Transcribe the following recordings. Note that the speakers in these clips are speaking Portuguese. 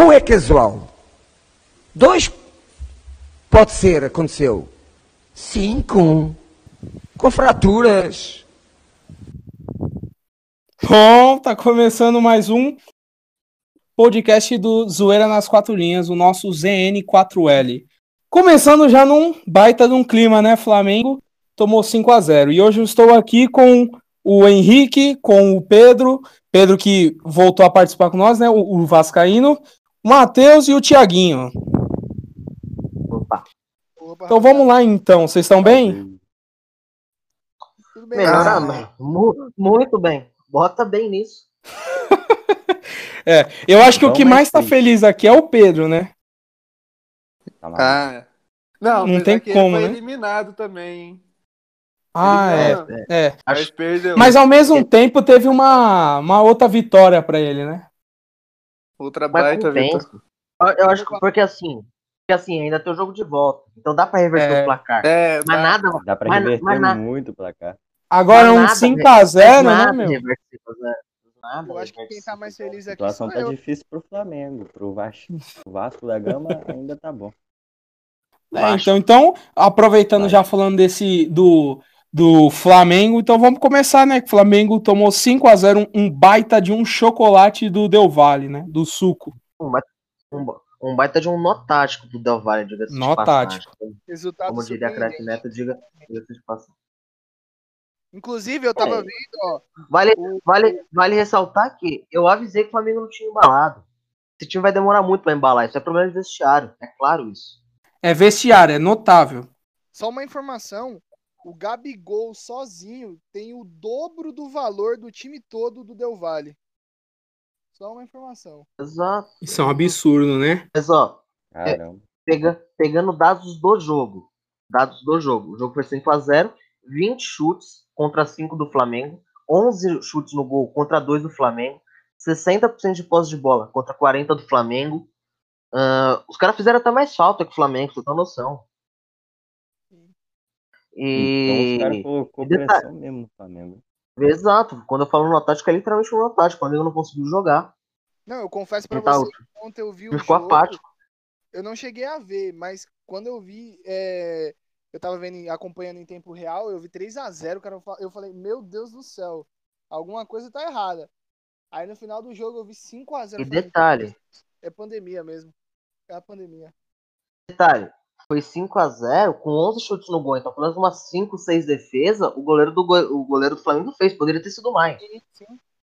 Um é casual. Dois pode ser, aconteceu. Cinco. Com fraturas. Bom, tá começando mais um podcast do Zoeira nas Quatro Linhas, o nosso ZN4L. Começando já num baita de um clima, né? Flamengo tomou 5 a 0 E hoje eu estou aqui com o Henrique, com o Pedro, Pedro que voltou a participar com nós, né? O, o Vascaíno, Matheus e o Tiaguinho. Opa. Então vamos lá então, vocês estão bem? Tudo bem. Ah. Muito bem. Bota bem nisso. é, eu acho que o que mais tá feliz aqui é o Pedro, né? Ah, não, não tem como, foi né? eliminado também, hein? Ah, é, é. é. Mas, perdeu. Mas ao mesmo tempo teve uma, uma outra vitória para ele, né? Outra baita vitória. Eu acho que porque assim, porque assim, ainda tem o jogo de volta. Então dá pra reverter É. o placar. É, Mas dá. nada. Dá pra mas- reverter mas muito o placar. Agora um nada, 5x0, né, nada meu? Nada Eu acho que quem tá mais feliz A aqui situação sou tá eu. difícil pro Flamengo. Pro Vasco, o Vasco da Gama ainda tá bom. É, então, então, aproveitando já falando desse do, do Flamengo, então vamos começar, né? Que o Flamengo tomou 5 a 0 um, baita de um chocolate do Del Valle, né? Do suco. Um baita, um um baita de um nó tático do Del Valle, diga-se de Nó passagem. tático. Resultado Como diria a. Crack Neto, diga, diga-se de passagem. Inclusive, eu tava É. vendo, ó. Vale, o- vale, vale ressaltar que eu avisei que o Flamengo não tinha embalado. Esse time vai demorar muito pra embalar. Isso é problema de vestiário. É claro isso. É vestiário, é notável. Só uma informação: o Gabigol sozinho tem o dobro do valor do time todo do Del Valle. Só uma informação. Exato. Isso é um absurdo, né? Mas ó, Caramba. pega, pegando dados do jogo. Dados do jogo. O jogo foi 5x0, 20 chutes contra 5 do Flamengo, 11 chutes no gol contra 2 do Flamengo, 60% de posse de bola contra 40 do Flamengo. Ah, os caras fizeram até mais falta que o Flamengo, você tem noção. Então E. os caras colocou detalhe- mesmo no Flamengo. Exato. Quando eu falo no tático, é literalmente no tático. O Flamengo não conseguiu jogar. Não, eu confesso pra Então, você que ontem eu vi o ficou jogo. apático. Eu não cheguei a ver, mas quando eu vi, é, eu tava vendo, acompanhando em tempo real, eu vi 3 a 0 cara. eu fa- Eu falei, meu Deus do céu, alguma coisa tá errada. Aí no final do jogo eu vi 5 a 0 E falei, detalhe, É pandemia mesmo. É a pandemia. detalhe. Foi 5x0 com 11 chutes no gol. Então, pelo menos umas 5, 6 defesas, o goleiro do, go- o goleiro do Flamengo fez. Poderia ter sido mais.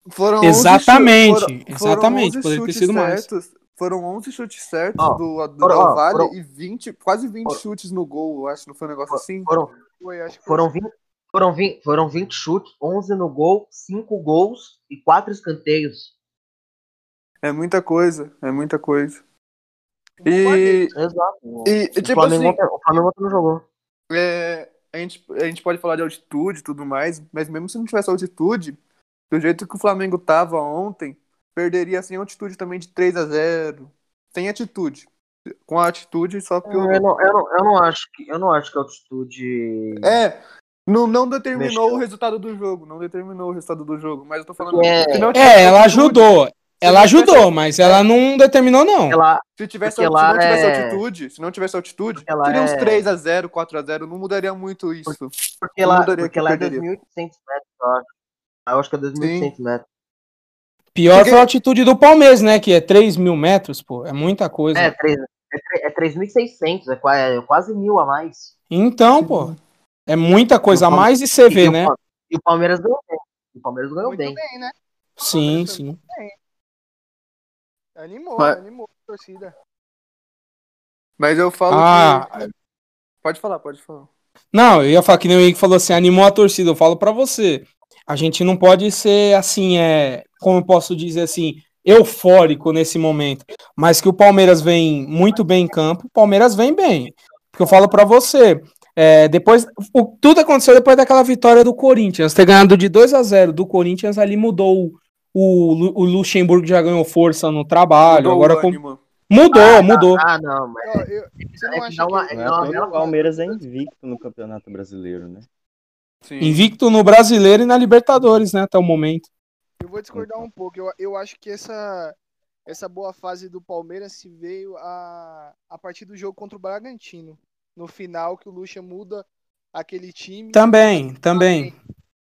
Foram 11 Exatamente, chu- foram- exatamente, foram 11 poderia ter chutes sido mais. certos. Foram 11 chutes certos Ó, do, do foram- ó, Valle foram- e 20, quase 20 foram- chutes no gol, eu acho, não foi um negócio assim? Foram, Foi, acho que foi foram, 20, foram, 20, foram 20 chutes, 11 no gol, 5 gols e 4 escanteios. É muita coisa, é muita coisa. Um E, Exato. e, o, tipo Flamengo assim, o Flamengo não jogou. é, a, gente, a gente pode falar de altitude e tudo mais, mas mesmo se não tivesse altitude, do jeito que o Flamengo tava ontem, perderia sem altitude também de 3 a 0 Sem atitude. Com a atitude, só que Eu não, eu não, eu não acho que eu não acho que a altitude. É, não, não determinou Mexeu. o resultado do jogo, não determinou o resultado do jogo, mas eu tô falando. É. É, ela ajudou. Ela ajudou, mas ela não determinou, não. Ela, Se, tivesse, Porque se não tivesse é- altitude, se não tivesse altitude, Porque lá seria uns é- 3x0, 4x0, não mudaria muito isso. porque Não lá, mudaria porque que lá é perderia. 2.800 metros, eu acho. Eu acho que é 2.800 metros. Pior Porque- foi a atitude do Palmeiras, né? Que é 3 mil metros, pô. É muita coisa. É, três- é, tre- é 3.600, é, qua- é quase mil a mais. Então, pô. É muita coisa a Palme- mais e você vê, e, né? E o Palmeiras ganhou bem. O Palmeiras ganhou muito bem. bem, né? Sim, sim. Animou, Mas- animou a torcida. Mas eu falo Ah, que. Pode falar, pode falar. não, eu ia falar que nem o Henrique falou assim, animou a torcida. Eu falo pra você. A gente não pode ser assim, é, como eu posso dizer assim, eufórico nesse momento. Mas que o Palmeiras vem muito bem em campo, o Palmeiras vem bem. Porque eu falo pra você, é, depois, o- tudo aconteceu depois daquela vitória do Corinthians. Ter ganhado de 2 a 0 do Corinthians ali mudou o, o, Lu- o Luxemburgo já ganhou força no trabalho. Mudou agora o com- mudou, mudou. Ah, não, mas Ó, eu- você não É acha que... Não não, o Palmeiras é invicto no Campeonato Brasileiro, né? Sim. Invicto no Brasileiro e na Libertadores, né, até o momento. Eu vou discordar um pouco. Eu, eu acho que essa, essa boa fase do Palmeiras se veio a, a partir do jogo contra o Bragantino. No final, que o Lucha muda aquele time. Também, também.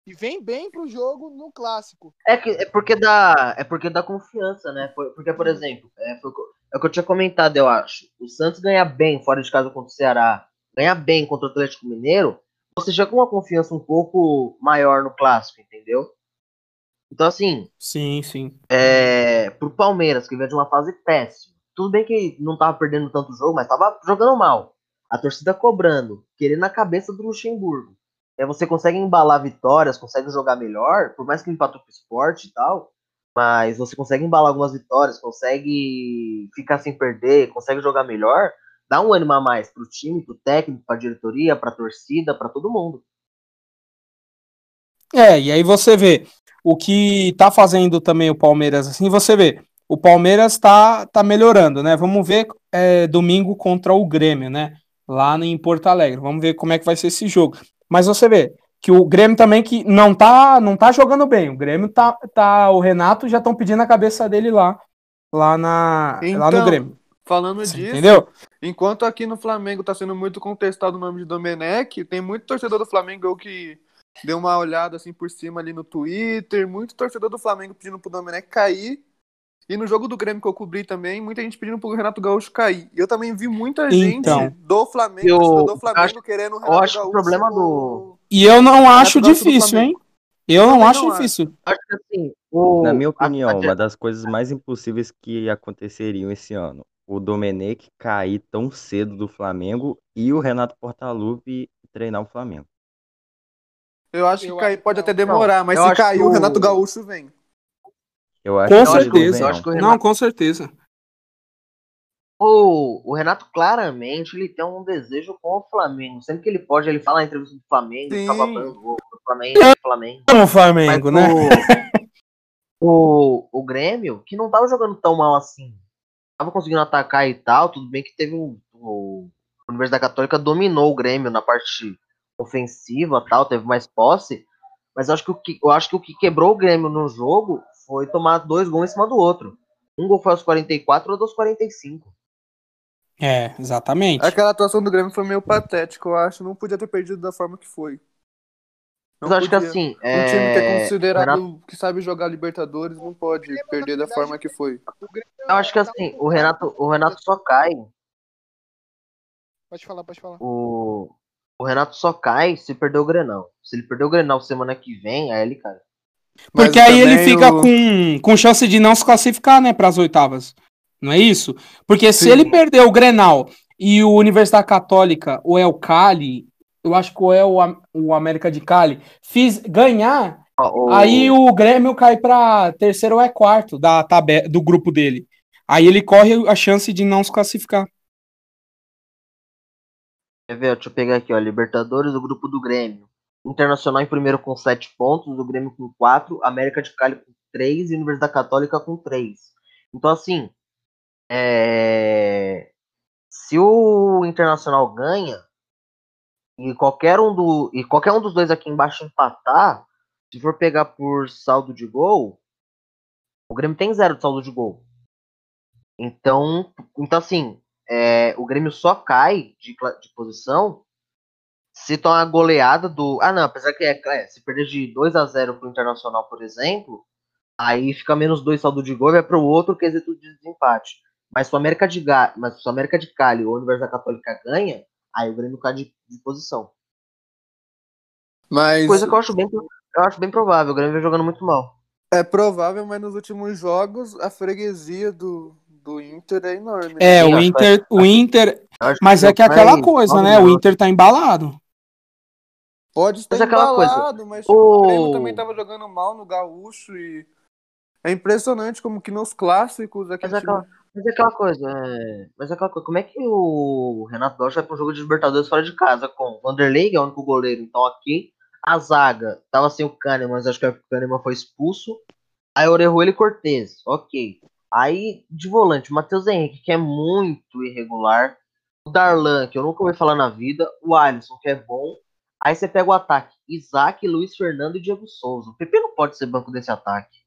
E vem bem pro jogo no clássico. É, que, é porque dá. É porque dá confiança, né? Por- Porque, por exemplo, é, foi o que eu- é o que eu tinha comentado, eu acho. O Santos ganha bem fora de casa contra o Ceará, ganha bem contra o Atlético Mineiro, você já com uma confiança um pouco maior no clássico, entendeu? Então, assim, Sim, sim. é, pro Palmeiras, que veio de uma fase péssima. Tudo bem que não tava perdendo tanto jogo, mas tava jogando mal. A torcida cobrando, querendo a cabeça do Luxemburgo. É, você consegue embalar vitórias, consegue jogar melhor, por mais que empatou com o esporte e tal, mas você consegue embalar algumas vitórias, consegue ficar sem perder, consegue jogar melhor, dá um ânimo a mais pro time, pro técnico, pra diretoria, pra torcida, pra todo mundo. É, e aí você vê o que tá fazendo também o Palmeiras, assim, você vê, o Palmeiras tá, tá melhorando, né? Vamos ver é, domingo contra o Grêmio, né? Lá em Porto Alegre. Vamos ver como é que vai ser esse jogo. Mas você vê que o Grêmio também que não tá, não tá jogando bem. O Grêmio tá, tá o Renato já estão pedindo a cabeça dele lá, lá na, lá no Então, Grêmio. Falando Você disso, Entendeu? enquanto aqui no Flamengo tá sendo muito contestado o nome de Domenech, tem muito torcedor do Flamengo que deu uma olhada assim por cima ali no Twitter, muito torcedor do Flamengo pedindo pro Domenech cair. E no jogo do Grêmio que eu cobri também, muita gente pedindo pro Renato Gaúcho cair. E eu também vi muita gente Então. do Flamengo, Eu do Flamengo acho- querendo o eu Renato acho que o Gaúcho problema do- E eu não acho difícil, hein? Eu não acho não acho. difícil. Acho que assim, o, Na minha opinião, a- uma das coisas mais impossíveis que aconteceriam esse ano, o Domenech cair tão cedo do Flamengo e o Renato Portaluppi treinar o Flamengo. Eu acho que Eu cair acho pode que até demorar, mas eu se acho cair, o- Renato Gaúcho vem. Eu acho Com certeza. acho não. que o Renato Não, com certeza. O, o Renato claramente ele tem um desejo com o Flamengo. Sempre que ele pode, ele fala na entrevista do Flamengo, Sim. do Flamengo, do Flamengo. Como o Mas Flamengo, né? o, o, o Grêmio, que não tava jogando tão mal assim, tava conseguindo atacar e tal, tudo bem que teve um. O, a Universidade Católica dominou o Grêmio na parte ofensiva tal, teve mais posse. Mas eu acho que o que, eu acho que, o que quebrou o Grêmio no jogo foi tomar dois gols em cima do outro. Um gol foi aos 44, outro aos 45. É, exatamente. Aquela atuação do Grêmio foi meio patética, eu acho. Não podia ter perdido da forma que foi. Não Mas eu acho que podia. assim. Um time que é é, considerado Renato- que sabe jogar Libertadores não pode perder da forma que foi. Eu acho que tá assim, o Renato, o Renato só cai. Pode falar, pode falar. O, o Renato só cai se perder o Grenal. Se ele perder o Grenal semana que vem, aí ele cai. Porque aí ele fica com, com chance de não se classificar, né, para as oitavas. Não é isso? Porque se Sim. ele perder o Grenal e o Universidade Católica, ou é o Cali, eu acho que ou é o, o América de Cali, fiz, ganhar, Ó, o- aí o Grêmio cai para terceiro ou é quarto da tabe- do grupo dele. Aí ele corre a chance de não se classificar. Quer ver? Deixa eu pegar aqui, ó. Libertadores, o grupo do Grêmio. Internacional em primeiro com 7 pontos, o Grêmio com 4, América de Cali com 3 e Universidade Católica com 3. Então, assim, é... se o Internacional ganha e qualquer um do e qualquer um dos dois aqui embaixo empatar, se for pegar por saldo de gol, o Grêmio tem zero de saldo de gol. Então, então assim, é, o Grêmio só cai de, de posição se tomar a goleada do. Ah, não, apesar que é, é, se perder de 2 a 0 pro Internacional, por exemplo, aí fica menos 2 saldo de gol e vai pro outro quesito de desempate. Mas se o América de, Ga... Mas se o América de Cali ou a Universidade Católica ganha, aí o Grêmio cai de, de posição. Mas Coisa que eu acho bem, eu acho bem provável. O Grêmio vem jogando muito mal. é provável, mas nos últimos jogos a freguesia do, do Inter é enorme. né? É, Sim, o Inter, o Inter, Eu acho mas é o que é aquela coisa, né? O. Inter tá embalado. Pode estar Mas aquela coisa, embalado, mas tipo, o Grêmio o- também tava jogando mal no Gaúcho e é impressionante como que nos clássicos aquele Mas é aquela, mas é aquela coisa, é... mas é aquela coisa, como é que o Renato Gaúcho vai para um jogo de Libertadores fora de casa com o Vanderlei, que é o único goleiro, então aqui, a zaga, tava sem o Kahneman, mas acho que o Kahneman foi expulso, aí Orejuela e Cortez, ok. Aí, de volante, o Matheus Henrique, que é muito irregular, o Darlan, que eu nunca ouvi falar na vida, o Alisson, que é bom, aí você pega o ataque, Isaac, Luiz Fernando e Diego Souza. O PP não pode ser banco desse ataque.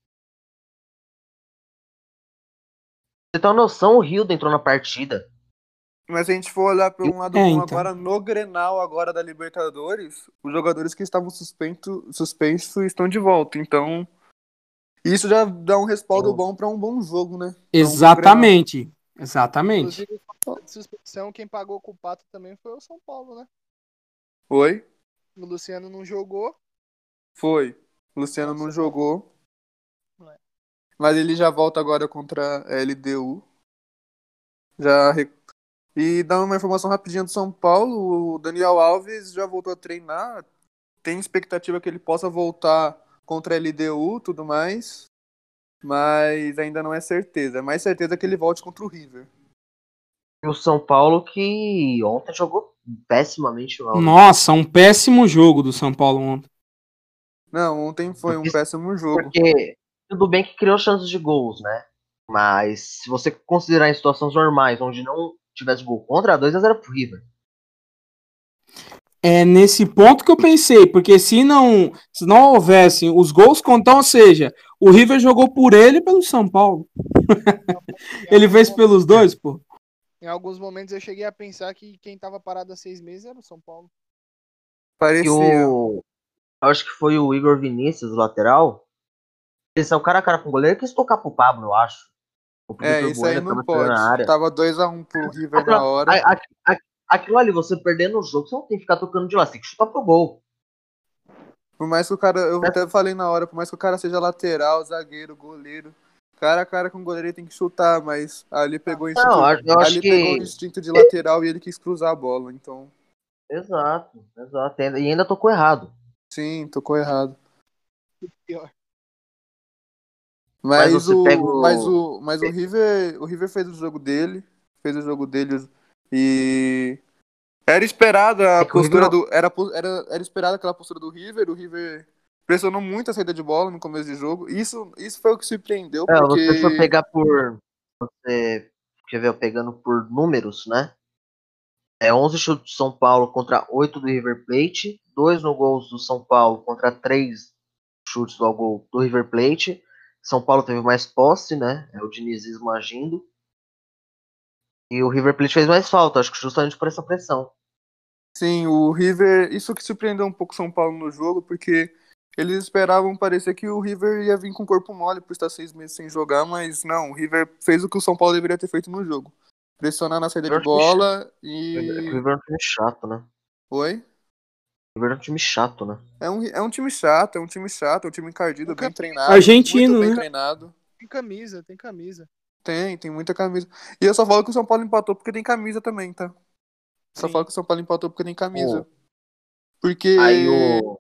você tem uma noção, o Rio entrou na partida. Mas se a gente for olhar por um lado É, bom então. agora no Grenal agora da Libertadores, os jogadores que estavam suspenso, suspensos estão de volta. Então, isso já dá um respaldo bom pra um bom jogo, né? Exatamente. Exatamente. Inclusive, de suspensão, quem pagou com o pato também foi o São Paulo, né? Oi? O Luciano não jogou. Foi. O Luciano não jogou. É. Mas ele já volta agora contra a LDU. Já E dá uma informação rapidinha do São Paulo, o Daniel Alves já voltou a treinar. Tem expectativa que ele possa voltar contra a LDU, tudo mais. Mas ainda não é certeza. É mais certeza que ele volte contra o River. E o São Paulo que ontem jogou pessimamente mal. Nossa, um péssimo jogo do São Paulo ontem. Não, ontem foi um Porque- péssimo jogo. Porque tudo bem que criou chances de gols, né? Mas se você considerar em situações normais, onde não tivesse gol contra, 2x0 pro River. É nesse ponto que eu pensei, porque se não, se não houvessem os gols contam, ou seja, o River jogou por ele e pelo São Paulo. Ele fez pelos dois, pô. Em alguns momentos eu cheguei a pensar que quem tava parado há seis meses era o São Paulo. Parecia. o. eu Acho que foi o Igor Vinícius, o lateral. Eles são cara a cara com o goleiro, quis tocar pro Pablo, eu acho. O É, isso aí não pode. na área. Tava 2x1 pro River na hora. A- a- a- Aquilo ali, você perdendo o jogo, você não tem que ficar tocando de lá, você tem que chutar pro gol. Por mais que o cara, eu É. até falei na hora, por mais que o cara seja lateral, zagueiro, goleiro, cara a cara com o goleiro ele tem que chutar, mas ali pegou o instinto, Não, eu- eu acho ali que- pegou o instinto de lateral e ele quis cruzar a bola, então, Exato, exato. E ainda tocou errado. sim, tocou errado. Pior. Mas, Mas o, mas o, mas o River, o River fez o jogo dele, fez o jogo dele e era esperada a É postura River- do, era, era, era esperada aquela postura do River, o River pressionou muito a saída de bola no começo de jogo. Isso, isso foi o que surpreendeu, É, porque você for pegar por. Você. Quer ver, pegando por números, né? É 11 chutes do São Paulo contra 8 do River Plate. 2 no gols do São Paulo contra 3 chutes ao gol do River Plate. São Paulo teve mais posse, né? É o dinizismo agindo. E o River Plate fez mais falta, acho que justamente por essa pressão. Sim, o River. Isso que surpreendeu um pouco o São Paulo no jogo, porque eles esperavam parecer que o River ia vir com o corpo mole por estar seis meses sem jogar, mas não, o River fez o que o São Paulo deveria ter feito no jogo. Pressionar na saída de bola O e. River é um time chato, né? Oi? O River é um time chato, né? É um, é um time chato, é um time chato, é um time encardido, bem treinado. Argentino, muito bem né? treinado. Tem camisa, tem camisa. Tem, tem muita camisa. E eu só falo que o São Paulo empatou porque tem camisa também, tá? Só Sim. falo que o São Paulo empatou porque tem camisa. Pô. Porque. Aí o.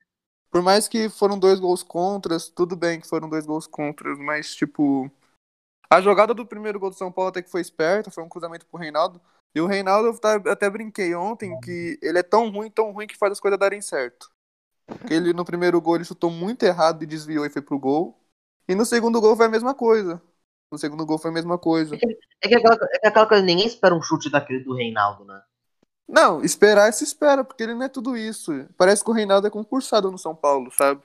Por mais que foram dois gols contras, tudo bem que foram dois gols contras, mas tipo. A jogada do primeiro gol do São Paulo até que foi esperta, foi um cruzamento pro Reinaldo. E o Reinaldo, eu até brinquei ontem que ele é tão ruim, tão ruim que faz as coisas darem certo. Porque ele no primeiro gol ele chutou muito errado e desviou e foi pro gol. E no segundo gol foi a mesma coisa. No segundo gol foi a mesma coisa. É que aquela, é que aquela coisa, ninguém espera um chute daquele do Reinaldo, né? Não, esperar se espera, porque ele não é tudo isso. Parece que o Reinaldo é concursado no São Paulo, sabe?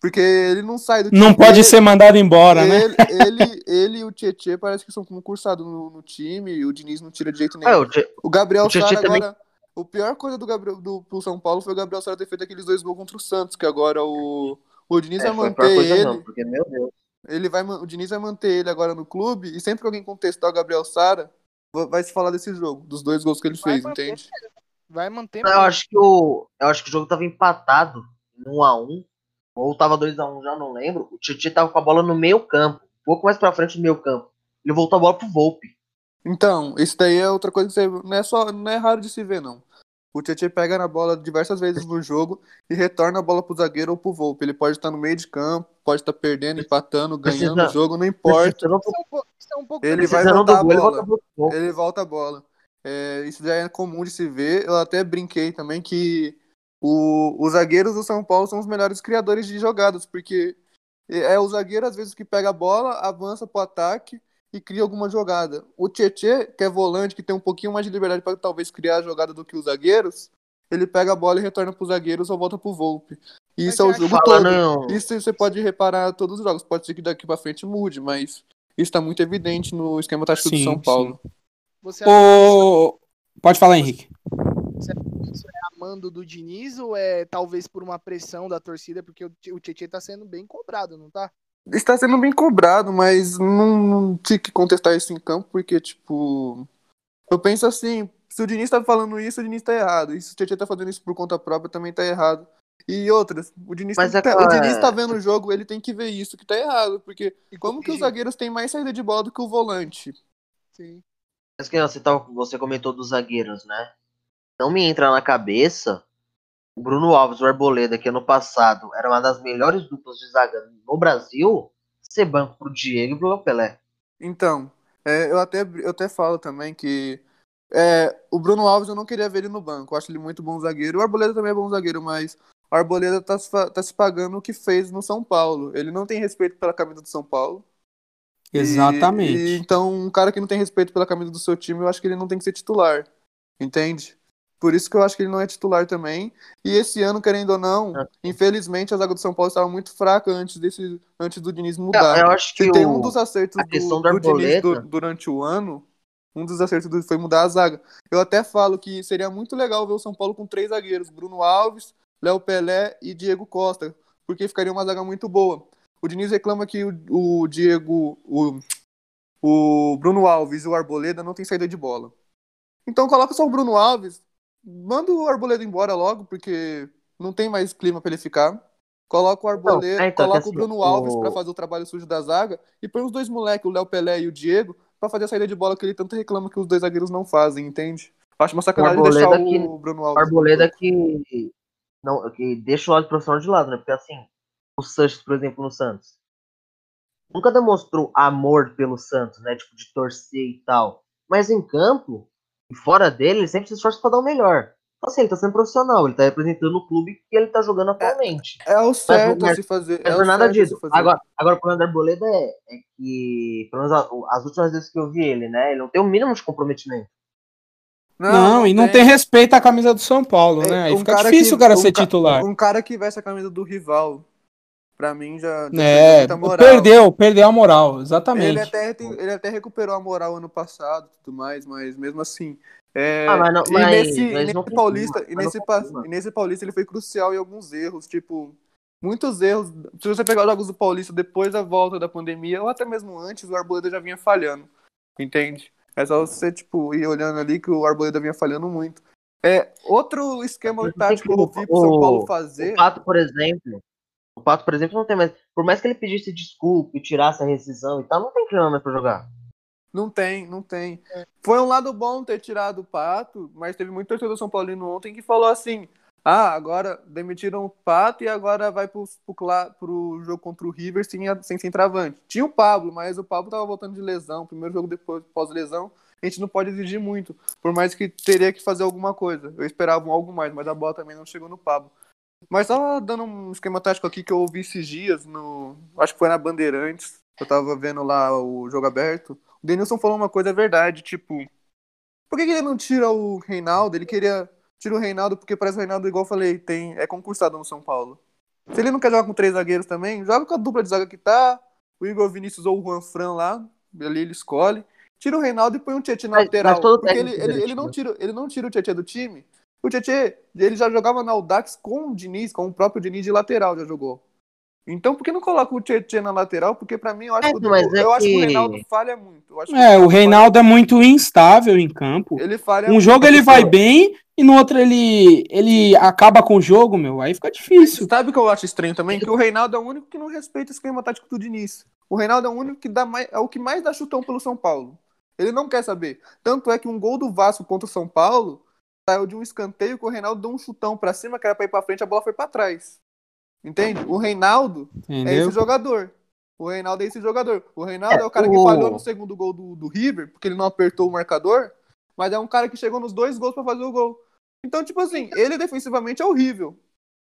Porque ele não sai do Não time. pode Ele- ser mandado embora, né? ele, ele, ele e o Tietê parece que são concursados no, no time e o Diniz não tira de jeito nenhum. o, Di- O Gabriel o Sara também- agora. O pior coisa do Gabriel do, pro São Paulo foi o Gabriel Sara ter feito aqueles dois gols contra o Santos, que agora o, o Diniz é, vai manter pior coisa ele. não, porque, meu Deus. Ele vai, o Diniz vai manter ele agora no clube e sempre que alguém contestar o Gabriel Sara, vai se falar desse jogo, dos dois gols que ele Vai fez, manter. entende? Vai manter. Eu acho que o. Eu acho que o jogo tava empatado em 1x1. Ou tava 2x1, já não lembro. O Titi tava com a bola no meio campo. Um pouco mais pra frente do meio campo. Ele voltou a bola pro Volpe. Então, isso daí é outra coisa que você, não é só, não é raro de se ver não. O Tietchan pega na bola diversas vezes no jogo e retorna a bola pro zagueiro ou pro Volpe. Ele pode estar no meio de campo, pode estar perdendo, empatando, ganhando Precisa- o jogo, não importa. É um é Ele vai voltar a bola. Ele volta a bola. É, isso já é comum de se ver. Eu até brinquei também que o- os zagueiros do São Paulo são os melhores criadores de jogadas, porque é o zagueiro, às vezes, que pega a bola, avança pro ataque e cria alguma jogada. O Tietê, que é volante, que tem um pouquinho mais de liberdade para talvez criar a jogada do que os zagueiros, ele pega a bola e retorna pros zagueiros ou volta pro Volpe. E Mas isso é o você jogo todo. Em- Isso você pode reparar em todos os jogos. Pode ser que daqui pra frente mude, mas Isso tá muito evidente no esquema tático do Sim, São Paulo. Você acha Ô, Pode falar, Henrique. que isso é a mando do Diniz ou é talvez por uma pressão da torcida? Porque o o Tietchan tá sendo bem cobrado, não tá? Está sendo bem cobrado, mas não, não tinha que contestar isso em campo, porque, tipo. Eu penso assim, se o Diniz tá falando isso, o Diniz tá errado. E se o Tietchan tá fazendo isso por conta própria, também tá errado. E outras, o Diniz, tem é tá, claro, o Diniz é- tá vendo o jogo, ele tem que ver isso, que tá errado. Porque E como que os zagueiros têm mais saída de bola do que o volante? Sim. Mas que você, tava, você comentou dos zagueiros, né? Não me entra na cabeça o Bruno Alves, o Arboleda, que ano passado era uma das melhores duplas de zaga no Brasil, ser banco pro Diego e pro Pelé. Então, é, eu, até, eu até falo também que é, o Bruno Alves eu não queria ver ele no banco. Eu acho ele muito bom zagueiro. O Arboleda também é bom zagueiro, mas o Arboleda tá, tá se pagando o que fez no São Paulo. Ele não tem respeito pela camisa do São Paulo. E- Exatamente. e então, um cara que não tem respeito pela camisa do seu time, eu acho que ele não tem que ser titular. Entende? Por isso que eu acho que ele não é titular também. E esse ano, querendo ou não, Ah. infelizmente a zaga do São Paulo estava muito fraca antes desse antes do Diniz Eu, mudar. eu acho que Se tem o- um dos acertos do, do do Diniz du- durante o ano, um dos acertos do- foi mudar a zaga. Eu até falo que seria muito legal ver o São Paulo com três zagueiros, Bruno Alves, Léo Pelé e Diego Costa, porque ficaria uma zaga muito boa. O Diniz reclama que o, o Diego, o, o Bruno Alves e o Arboleda não tem saída de bola. Então coloca só o Bruno Alves, manda o Arboleda embora logo, porque não tem mais clima para ele ficar. Coloca o Arboleda, é, então, coloca que o assim, Bruno o- Alves para fazer o trabalho sujo da zaga e põe os dois moleques, o Léo Pelé e o Diego, para fazer a saída de bola que ele tanto reclama que os dois zagueiros não fazem, entende? Acho uma sacanagem O deixar que- o Bruno o Alves. Arboleda que, não, que deixa o lado profissional de lado, né? Porque assim, o Sanches, por exemplo, no Santos, nunca demonstrou amor pelo Santos, né? Tipo, de torcer e tal. Mas em campo, e fora dele, ele sempre se esforça pra dar o melhor. Então, assim, ele tá sendo profissional, ele tá representando o clube que ele tá jogando atualmente. É o certo mas- a se fazer. Mas é por o nada disso. Agora, agora, o problema da Arboleda é, é que, pelo menos as últimas vezes que eu vi ele, né? Ele não tem o mínimo de comprometimento. Não, e não tem respeito à camisa do São Paulo, É, né? Aí um fica cara difícil que- o cara um ser ca- titular. Um cara que veste a camisa do rival, pra mim já, É, perdeu, perdeu a moral, exatamente. Ele até, ele até recuperou a moral ano passado e tudo mais, mas mesmo assim. é, Ah, mas não- e mas- nesse, mas não nesse confirma, Paulista, e não nesse, e nesse Paulista ele foi crucial em alguns erros, tipo, muitos erros. Se você pegar os jogos do Paulista depois da volta da pandemia, ou até mesmo antes, o Arboleda já vinha falhando. Entende? É só você, tipo, ir olhando ali que o Arboleda vinha falhando muito. É, outro esquema não tático que eu ouvi pro São o- Paulo fazer. O Pato, por exemplo, o Pato, por exemplo, não tem mais. Por mais que ele pedisse desculpa e tirasse a rescisão e tal, não tem clima mais pra jogar. Não tem, não tem. Foi um lado bom ter tirado o Pato, mas teve muito torcedor São Paulino ontem que falou assim: ah, agora demitiram o Pato e agora vai pro, pro, pro jogo contra o River sem, sem centroavante. Tinha o Pablo, mas o Pablo tava voltando de lesão, primeiro jogo depois pós-lesão. A gente não pode exigir muito, por mais que teria que fazer alguma coisa. Eu esperava algo mais, mas a bola também não chegou no Pablo. Mas só dando um esquema tático aqui que eu ouvi esses dias, no, acho que foi na Bandeirantes, eu tava vendo lá o jogo aberto. O Denilson falou uma coisa, é verdade, tipo, por que, que ele não tira o Reinaldo? Ele queria. Tira o Reinaldo porque parece o Reinaldo, igual eu falei, tem, é concursado no São Paulo. Se ele não quer jogar com três zagueiros também, joga com a dupla de zaga que tá. O Igor Vinícius ou o Juan Fran lá, ali ele escolhe. Tira o Reinaldo e põe um Tietchan na lateral. mas porque ele, ele, ele, não time. tira, ele não tira o Tietchan do time. O Tietchan, ele já jogava na Audax com o Diniz, com o próprio Diniz de lateral, já jogou. Então, por que não coloca o Tietchan na lateral? Porque pra mim, eu acho, É, que, o- é eu acho que o Reinaldo falha muito. Eu acho que É, o falha- Reinaldo é muito instável em campo. Ele falha Um jogo ele vai Pô. bem e no outro ele, ele acaba com o jogo, meu. Aí fica difícil. Sabe o que eu acho estranho também? Que o Reinaldo é o único que não respeita o esquema tático do Diniz. O Reinaldo é o único que dá mais, é o que mais dá chutão pelo São Paulo. Ele não quer saber. Tanto é que um gol do Vasco contra o São Paulo saiu de um escanteio que o Reinaldo deu um chutão pra cima, que era pra ir pra frente, a bola foi pra trás. Entende? O Reinaldo é Entendeu? esse jogador. O Reinaldo é esse jogador. O Reinaldo é, É, o cara que o- falhou no segundo gol do, do River, porque ele não apertou o marcador, mas é um cara que chegou nos dois gols pra fazer o gol. Então, tipo assim, ele defensivamente é horrível.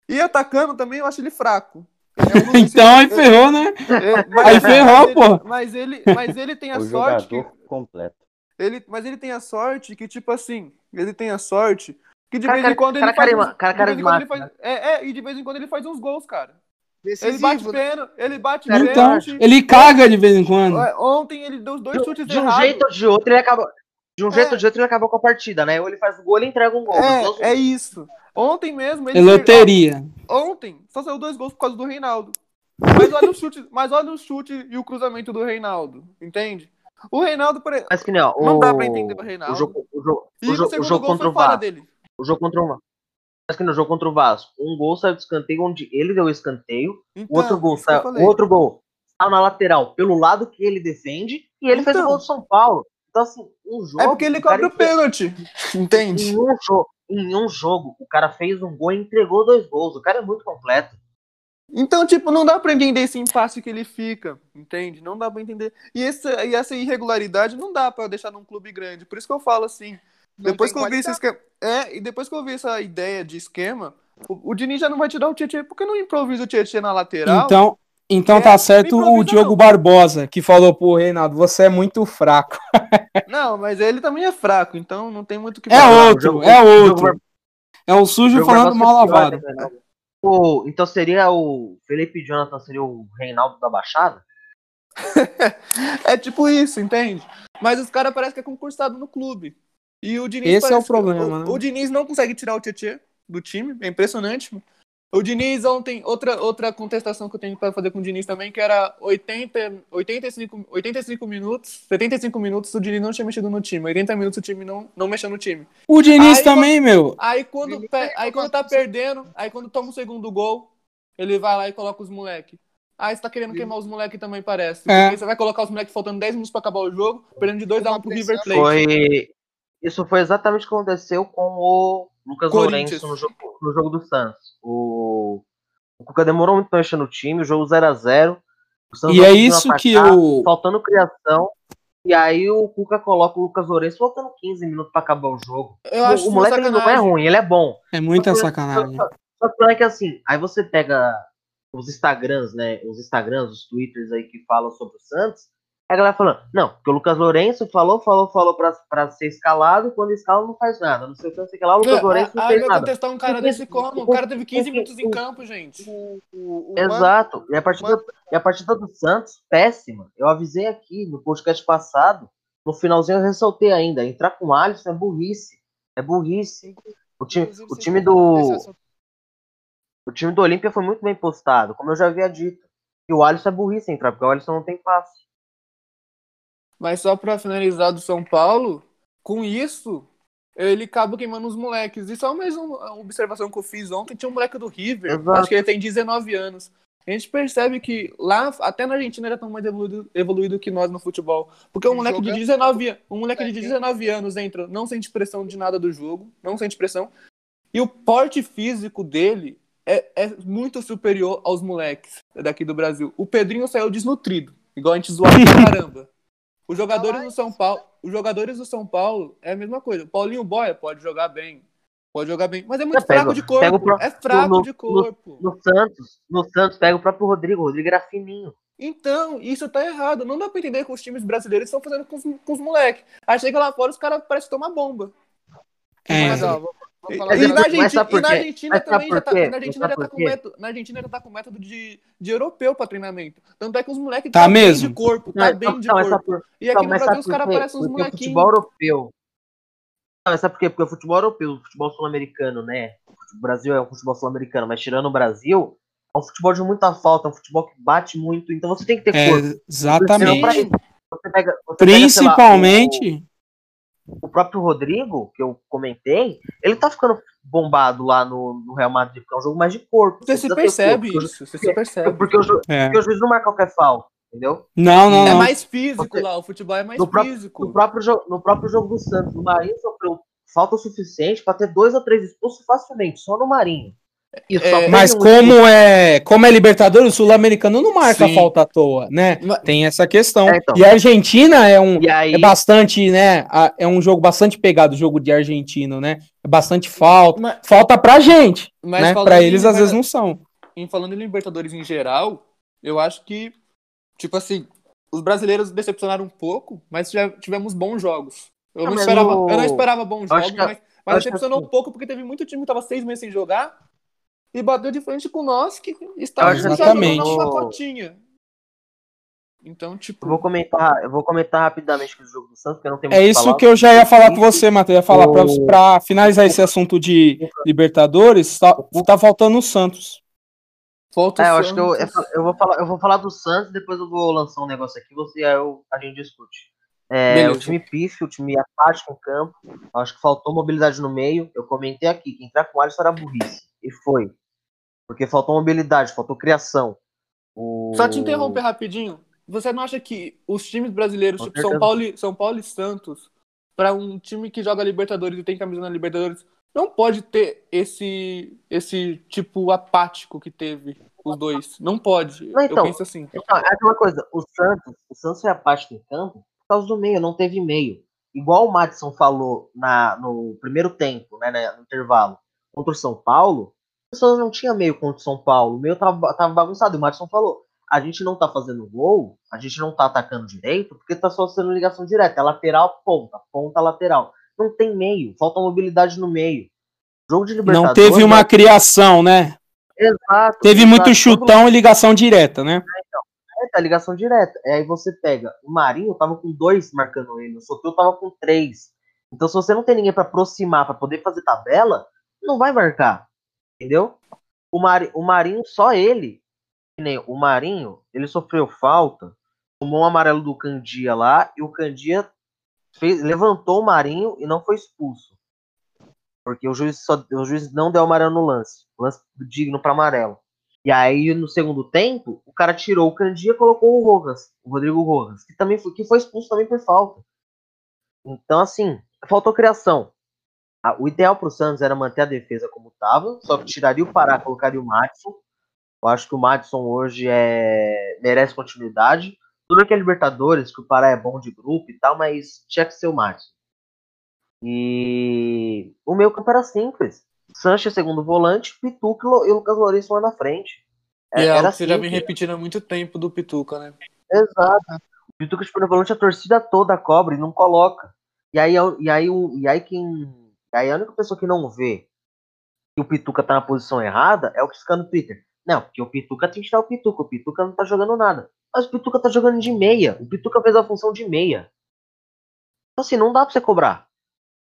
E atacando também eu acho ele fraco. É um Então aí ferrou, né? é, mas- Aí ferrou, ele- pô. Mas ele, mas ele tem a O sorte que jogador completo. Ele, mas ele tem a sorte que tipo assim, ele tem a sorte que de Cara vez em quando ele cara faz, uns- cara de vez em quando ele faz é, é, e de vez em quando ele faz uns gols, cara. Ele bate Decisivo, né? pênalti, ele bate Cara, Então, pênalti. ele caga de vez em quando. É, Ontem ele deu os dois De, chutes de um errados. jeito ou de outro, ele acaba. De um jeito É. ou de outro, ele acabou com a partida, né? Ou ele faz o gol, ele entrega um gol. Então, É, é isso. Ontem mesmo É ele loteria. Ontem só saiu dois gols por causa do Reinaldo. Mas olha o chute, mas olha o chute e o cruzamento do Reinaldo, entende? O Reinaldo, por exemplo, Mas que nem, ó. não o, dá pra entender o Reinaldo. O jogo, o jogo, e o jogo, o jogo contra o Vasco. dele. O jogo contra o Vasco. Mas que no jogo contra o Vasco, um gol saiu do escanteio onde ele deu o escanteio, Então, o outro gol saiu, outro gol saiu na lateral pelo lado que ele defende e ele fez o Então. gol do São Paulo. Então assim, um jogo. É porque ele cobra o pênalti, entende? Em um, jogo, em um jogo, o cara fez um gol e entregou dois gols. O cara é muito completo. Então, tipo, não dá pra entender esse impasse que ele fica, entende? Não dá pra entender. E essa, e essa irregularidade não dá pra deixar num clube grande. Por isso que eu falo assim. Não depois que eu vi esse esquema. É, e depois que eu vi essa ideia de esquema, o, o Diniz já não vai tirar o Tietchan. Por que não improvisa o Tietchan na lateral? Então, então É, tá certo o Diogo não. Barbosa, que falou pro Reinaldo, você é muito fraco. Não, mas ele também é fraco, então não tem muito o que É falar. outro, é o jogo outro. É o sujo falando mal pior, lavado. né, Reinaldo? O- então seria o Felipe Jonathan, seria o Reinaldo da Baixada? É tipo isso, entende? Mas os caras parecem que é concursado no clube. E o Diniz Esse é parece o problema, que- né? O, o Diniz não consegue tirar o Tietchan do time, é impressionante. O Diniz ontem, outra, outra contestação que eu tenho para fazer com o Diniz também, que era 80, 85, 85 minutos, 75 minutos o Diniz não tinha mexido no time, 80 minutos o time não, não mexeu no time. O Diniz Aí, também, meu. Aí quando, aí quando tá perdendo, aí quando toma o segundo gol, ele vai lá e coloca os moleque. Aí você tá querendo queimar os moleque também, parece. É. Porque você vai colocar os moleque faltando 10 minutos pra acabar o jogo, perdendo de 2x1 pro River Plate. Foi. Isso foi exatamente o que aconteceu com o Lucas. Lourenço no jogo, no jogo do Santos. O, o Cuca demorou muito pra mexer no time, o jogo 0x0. O Santos E não é isso que atacar, eu. Faltando criação. E aí o Cuca coloca o Lucas Lourenço faltando 15 minutos pra acabar o jogo. Eu O- acho o moleque ele não é ruim, ele é bom. É muita Só que- sacanagem. Só, só que é que assim, aí você pega os Instagrams, né? Os Instagrams, os Twitters aí que falam sobre o Santos. A galera falando, não, porque o Lucas Lourenço falou, falou, falou pra, pra ser escalado, quando escala não faz nada. Não sei o que, não sei o que lá, o Lucas Lourenço não Aí fez vai nada. contestar um cara desse como? O cara teve 15 minutos em campo, gente. O, o, o Exato. E a, partida, Mano- e a partida do Santos, péssima. Eu avisei aqui no podcast passado, no finalzinho eu ressaltei ainda, entrar com o Alisson é burrice. É burrice. O time, o time do. O time do Olímpia foi muito bem postado, como eu já havia dito. E o Alisson é burrice entrar, porque o Alisson não tem passe. Mas só pra finalizar do São Paulo, com isso, ele acaba queimando os moleques. E só mais uma observação que eu fiz ontem, tinha um moleque do River, Exato. acho que ele tem 19 anos. A gente percebe que lá, até na Argentina, ele é tão mais evoluído, evoluído que nós no futebol. Porque um moleque de Jogando- 19, an- um moleque de 19 anos entra, não sente pressão de nada do jogo, não sente pressão. E o porte físico dele é, é muito superior aos moleques daqui do Brasil. O Pedrinho saiu desnutrido, igual a gente zoava pra caramba. Os jogadores do São Paulo, os jogadores do São Paulo é a mesma coisa. O Paulinho Boia pode jogar bem, pode jogar bem, mas é muito Eu pego- fraco de corpo. pro- É fraco no- de corpo. No Santos, no Santos, pega o próprio Rodrigo. O Rodrigo era fininho. Então, isso tá errado. Não dá pra entender que os times brasileiros estão fazendo com os, com os moleques. Aí chega lá fora, os caras parecem tomar bomba. É. Mas, ó, vou E, e na, Argentina, e na? Argentina também já tá, quê? na Argentina já tá com método, na Argentina já tá com método de, de europeu pra treinamento. Tanto é que os moleques Tá bem mesmo? de corpo, tá Não, bem de não, mas sabe corpo. por- E aqui não, no Brasil os caras parecem uns molequinhos. futebol europeu. Não, mas sabe por quê? Porque o futebol europeu, o futebol sul-americano, né? O Brasil é um futebol sul-americano, mas tirando o Brasil, é um futebol de muita falta, é um futebol que bate muito, então você tem que ter É, corpo. Não, exatamente. isso. Você pega, você pega, Principalmente. o, o próprio Rodrigo, que eu comentei, ele tá ficando bombado lá no, no Real Madrid, porque é um jogo mais de corpo. Você se ter percebe corpo, isso, você se percebe. Porque o, É. porque o juiz não marca qualquer falta, entendeu? Não, não, É não. mais físico Você- lá, o futebol é mais No próprio, físico. no, próprio jogo, no próprio jogo do Santos, o Marinho sofreu falta o suficiente pra ter dois ou três expulsos facilmente, só no Marinho. É, Mas um como é, como é Libertadores, o Sul-Americano não marca Sim. falta à toa, né? Tem essa questão. É, então. E a Argentina é um aí, é bastante, né? a- É um jogo bastante pegado, o jogo de argentino, né? É bastante falta. Mas- Falta pra gente, Mas né? Pra em eles às vezes não são. em falando em Libertadores em geral, eu acho que, tipo assim, os brasileiros decepcionaram um pouco, mas já tivemos bons jogos. Eu Ah, não, mas esperava, o- eu não esperava bons eu jogos, que a- mas, mas acho que decepcionou assim- um pouco porque teve muito time que tava seis meses sem jogar e bateu de frente com nós que que Exatamente. jogando uma cotinha. Então, tipo, Eu vou comentar, eu vou comentar rapidamente o jogo do Santos, porque não tem É isso falar. que eu já ia falar com você, Matheus. Eu ia falar O- pra finalizar esse assunto de Libertadores, tá, tá faltando o Santos. falta o É, eu acho que eu, Santos. eu vou falar, eu vou falar do Santos, depois eu vou lançar um negócio aqui, você aí eu, a gente discute. É, o time pífio, o time apático em campo, acho que faltou mobilidade no meio. Eu comentei aqui que entrar com o Alisson era burrice. E foi. Porque faltou mobilidade, faltou criação. O... Só te interromper rapidinho. Você não acha que os times brasileiros, Com tipo São. Paulo, e- São Paulo e Santos, para um time que joga Libertadores e tem camisa na Libertadores, não pode ter esse esse tipo apático que teve os dois. Não pode. Não, então. Eu penso assim. Então, é aquela coisa, o Santos, o Santos foi apático em campo por causa do meio, não teve meio. Igual o Madison falou na, no primeiro tempo, né, né, no intervalo, contra o São Paulo, o Santos não tinha meio contra o São Paulo, o meio tava, tava bagunçado. E o Madison falou: a gente não tá fazendo gol, a gente não tá atacando direito, porque tá só sendo ligação direta, é lateral, ponta, ponta, lateral. Não tem meio, falta mobilidade no meio. Jogo de Libertadores. Não teve uma né? criação, né? Exato. Teve muito chutão e ligação direta, né? É, tá ligação direta. É, aí você pega, o Marinho tava com dois marcando ele, o Soteldo tava com três. Então se você não tem ninguém pra aproximar, pra poder fazer tabela, não vai marcar. Entendeu? O, Mari, o Marinho, só ele, nem o Marinho, ele sofreu falta, tomou um amarelo do Candia lá, e o Candia fez, levantou o Marinho e não foi expulso. Porque o juiz, só, o juiz não deu amarelo no lance. Lance digno pra amarelo. E aí, no segundo tempo, o cara tirou o Candia e colocou o Rojas, o Rodrigo Rojas, que também foi, que foi expulso também por falta. Então, assim, faltou criação. O ideal pro Santos era manter a defesa como estava, só que tiraria o Pará, colocaria o Madison. Eu acho que o Madison hoje é merece continuidade. Tudo que é Libertadores, que o Pará é bom de grupo e tal, mas tinha que ser o Madison. E o meu campo era simples. Sanches segundo volante, Pituca e o Lucas Lourenço lá na frente. É que você já vem repetindo há muito tempo do Pituca, né? Exato. O Pituca de primeiro volante a torcida toda cobra e não coloca. E aí, é e aí, o- e aí quem. E aí a única pessoa que não vê que o Pituca tá na posição errada é o que fica no Twitter. Não, porque o Pituca tem que tirar o Pituca. O Pituca não tá jogando nada. Mas o Pituca tá jogando de meia. O Pituca fez a função de meia. Então, assim, não dá pra você cobrar.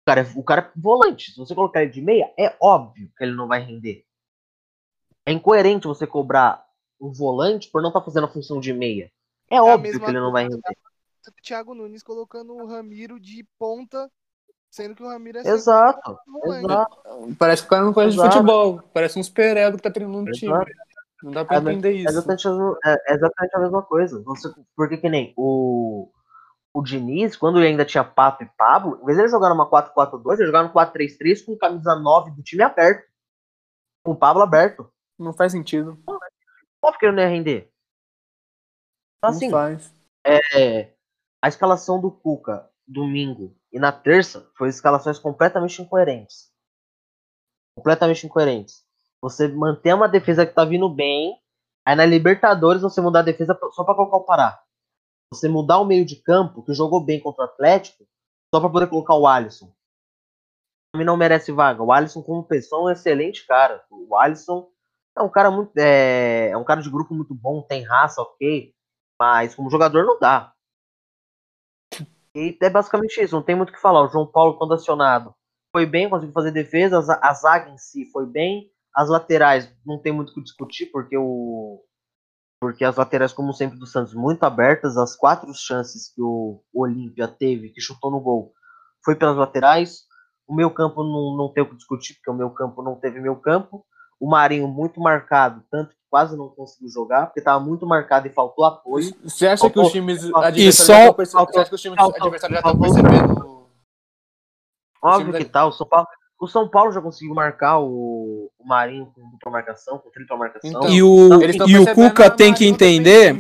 O cara, é, o cara é volante. Se você colocar ele de meia, é óbvio que ele não vai render. É incoerente você cobrar um volante por não estar fazendo a função de meia. É, a óbvio que ele não vai render. O Thiago Nunes colocando o Ramiro de ponta, sendo que o Ramiro é Exato, exato. Parece que o cara não conhece de futebol. Parece um superego que tá treinando no time. Não dá pra É, entender É isso. exatamente, a, mesma- é- é exatamente a mesma coisa. Você, porque que nem o, o Diniz, quando ele ainda tinha Pato e Pablo, em vez de ele jogar numa 4-4-2, ele jogava no 4-3-3 com camisa 9 do time aberto. Com o Pablo aberto. Não faz sentido. Óbvio que ele não ia render. Então, Não assim, faz. é, a escalação do Cuca domingo e na terça foi escalações completamente incoerentes. Completamente incoerentes. Você mantém uma defesa que tá vindo bem, aí na Libertadores você mudar a defesa só pra colocar o Pará. Você mudar o meio de campo, que jogou bem contra o Atlético, só pra poder colocar o Alisson. Também não merece vaga. O Alisson, como pessoa, é um excelente cara. O Alisson é um cara muito. É, é um cara de grupo muito bom, tem raça, ok. Mas como jogador não dá. E é basicamente isso, não tem muito o que falar. O João Paulo, quando acionado, foi bem, conseguiu fazer defesa. A za- A zaga em si foi bem. As laterais não tem muito o que discutir, porque o. Porque as laterais, como sempre, do Santos, muito abertas. As quatro chances que o Olímpia teve, que chutou no gol, foi pelas laterais. O meu campo não, não tem o que discutir, porque o meu campo não teve meu campo. O Marinho muito marcado, tanto que quase não conseguiu jogar, porque estava muito marcado e faltou apoio. Você acha que Faltou- os times adversários só- já estão perce- faltou- Você acha que os times faltou- adversários já estão faltou- percebendo? Óbvio que tá. O São Paulo, o São Paulo já conseguiu marcar o, o Marinho com dupla marcação, com tripla marcação. Então, E o, e o percebendo Cuca tem que entender.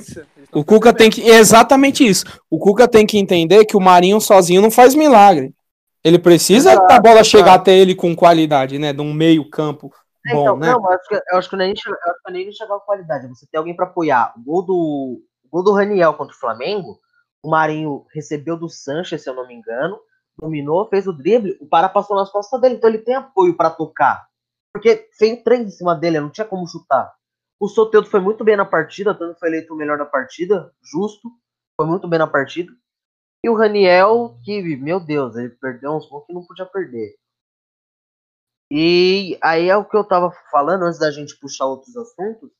O Cuca tem percebendo. que. Exatamente isso. O Cuca tem que entender que o Marinho sozinho não faz milagre. Ele precisa Exato, da bola chegar exato. até ele com qualidade, né? De um meio campo É, bom, então, né? Não, eu acho que, eu acho que nem, eu acho que nem chegar com qualidade. Você tem alguém pra apoiar. O gol do, o gol do Raniel contra o Flamengo, o Marinho recebeu do Sanches, se eu não me engano, dominou, fez o drible, o Pará passou nas costas dele, então ele tem apoio pra tocar. Por Porque veio três em cima dele, não tinha como chutar. O Soteldo foi muito bem na partida, tanto foi eleito o melhor da partida, justo. Foi muito bem na partida. E o Raniel, que, meu Deus, ele perdeu uns gols que não podia perder. E aí é o que eu tava falando antes da gente puxar outros assuntos.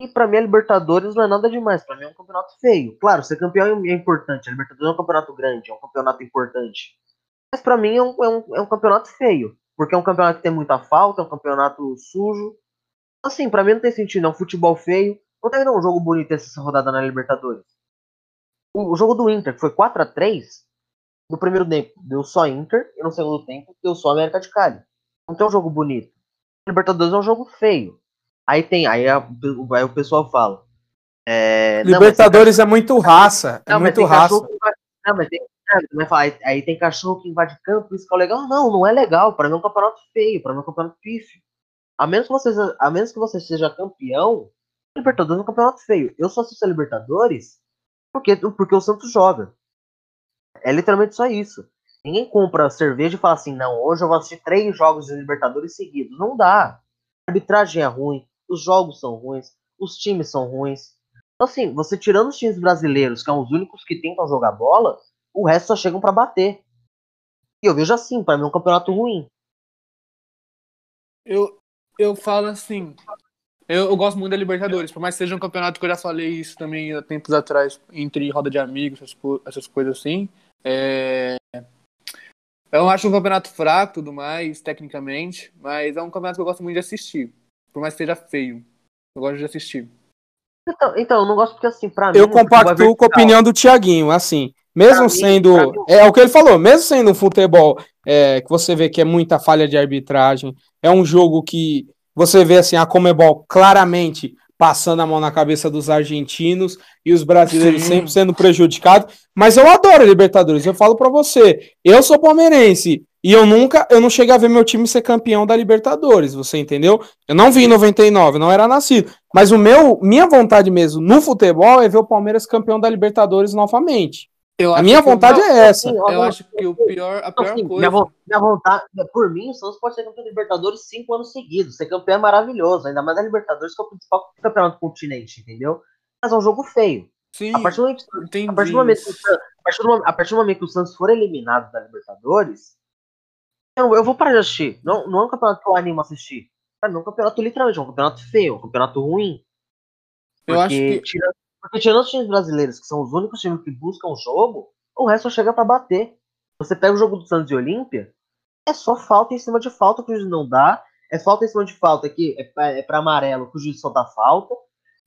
E para mim a Libertadores não é nada demais, para mim é um campeonato feio. Claro, ser campeão é importante, a Libertadores é um campeonato grande, é um campeonato importante. Mas para mim é um, é, um, é um campeonato feio, porque é um campeonato que tem muita falta, é um campeonato sujo. Assim, para mim não tem sentido, é um futebol feio. Não teve um jogo bonito essa rodada na Libertadores. O, o jogo do Inter, que foi 4 a 3 no primeiro tempo deu só Inter, e no segundo tempo deu só América de Cali. Não tem um jogo bonito. Libertadores é um jogo feio. Aí tem, aí, a, aí o pessoal fala. É, Libertadores não, é muito raça. É não, muito raça. não, mas tem, é, aí tem cachorro que invade campo, isso que é legal. Não, não é legal. Para mim é um campeonato feio, para mim é um campeonato pífio. A menos que você, a menos que você seja campeão, Libertadores é um campeonato feio. Eu só assisto a Libertadores porque, porque o Santos joga. É literalmente só isso. Ninguém compra cerveja e fala assim, não, hoje eu vou assistir três jogos de Libertadores seguidos. Não dá. A arbitragem é ruim, os jogos são ruins, os times são ruins. Então, assim, você tirando os times brasileiros, que são os únicos que tentam jogar bola, o resto só chegam para bater. E eu vejo assim, para mim é um campeonato ruim. Eu, eu falo assim, eu, eu, gosto muito da Libertadores, por mais que seja um campeonato que eu já falei isso também há tempos atrás, entre roda de amigos, essas, essas coisas assim. É... Eu acho um campeonato fraco tudo mais, tecnicamente, mas é um campeonato que eu gosto muito de assistir. Por mais que seja feio. Eu gosto de assistir. Então, então eu não gosto porque assim, pra mim. Eu compactuo com a opinião do Tiaguinho, assim. Mesmo pra sendo. Mim, mim, é o que ele falou, mesmo sendo um futebol é, que você vê que é muita falha de arbitragem, é um jogo que você vê assim, a Comebol claramente passando a mão na cabeça dos argentinos e os brasileiros Sim. sempre sendo prejudicados. Mas eu adoro a Libertadores. Eu falo para você, eu sou palmeirense e eu nunca, eu não cheguei a ver meu time ser campeão da Libertadores, você entendeu? Eu não vi em 99, não era nascido. Mas o meu, minha vontade mesmo no futebol é ver o Palmeiras campeão da Libertadores novamente. A minha vontade é essa. Eu acho que o pior, a pior assim, coisa. Minha, minha, vontade, por mim, o Santos pode ser campeão da Libertadores cinco anos seguidos. Ser campeão é maravilhoso, ainda mais a Libertadores, que é o principal campeonato do continente, entendeu? Mas é um jogo feio. Sim, a partir do momento, a partir do momento, que, a partir do, a partir do momento que o Santos for eliminado da Libertadores, eu, eu vou parar de assistir. Não, não é um campeonato que eu animo a assistir. É um campeonato literalmente, é um campeonato feio, um campeonato ruim. Porque, eu acho que. Tira, porque tirando os times brasileiros, que são os únicos times que buscam o jogo, o resto chega para bater. Você pega o jogo do Santos e Olímpia, é só falta em cima de falta que o juiz não dá. É falta em cima de falta que é pra, é amarelo que o juiz só dá falta.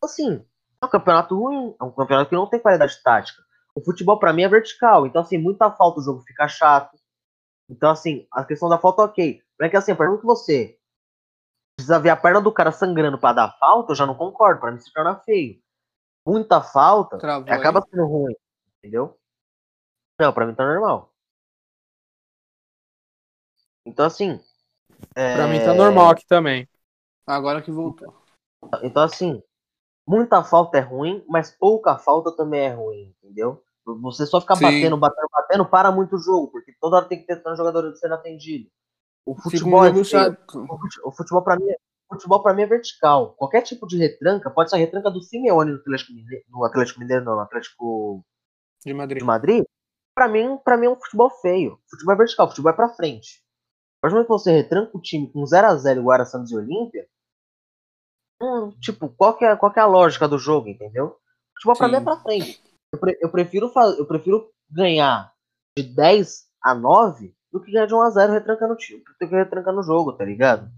Assim, é um campeonato ruim, é um campeonato que não tem qualidade tática. O futebol para mim é vertical, então assim, muita falta o jogo fica chato. Então, assim, a questão da falta, ok. Mas é que assim, partir que você precisa ver a perna do cara sangrando para dar falta, eu já não concordo. Para mim se torna feio. Muita falta Travou acaba aí. sendo ruim, entendeu? Não, pra mim tá normal. Então, assim. É... Pra mim tá normal aqui também. Agora que voltou. Então, assim. Muita falta é ruim, mas pouca falta também é ruim, entendeu? Você só ficar Sim. batendo, batendo, batendo, para muito o jogo, porque toda hora tem que ter um jogador sendo atendido. O futebol, é, o futebol para mim, é, futebol para mim é vertical. Qualquer tipo de retranca, pode ser a retranca do Simeone no Atlético Mineiro, no Atlético Mineiro, não, no Atlético de Madrid. De Madrid para mim, para mim é um futebol feio. Futebol é vertical, futebol é para frente. A partir do que você retranca o time com 0 a 0 igual a Santos e Olímpia, hum, tipo, qual que, é, qual que é a lógica do jogo, entendeu? Futebol para mim é para frente. Eu, pre eu, prefiro eu prefiro ganhar de 10 a 9 do que ganhar de 1 a 0 retrancando o time, retrancando o jogo, tá ligado?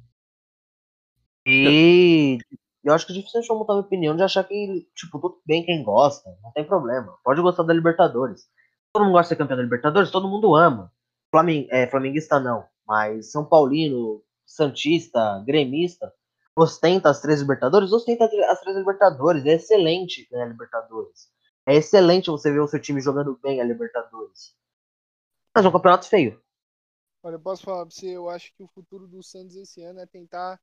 E eu acho que é difícil a mudar minha opinião de achar que, tipo, tudo bem quem gosta, não tem problema. Pode gostar da Libertadores. Todo mundo gosta de ser campeão da Libertadores, todo mundo ama. Flaming, é, flamenguista não, mas São Paulino, Santista, Gremista, ostenta as três Libertadores, ostenta as três Libertadores. É excelente ganhar Libertadores. É excelente você ver o seu time jogando bem a Libertadores. Mas é um campeonato feio. Olha, eu posso falar pra você, eu acho que o futuro do Santos esse ano é tentar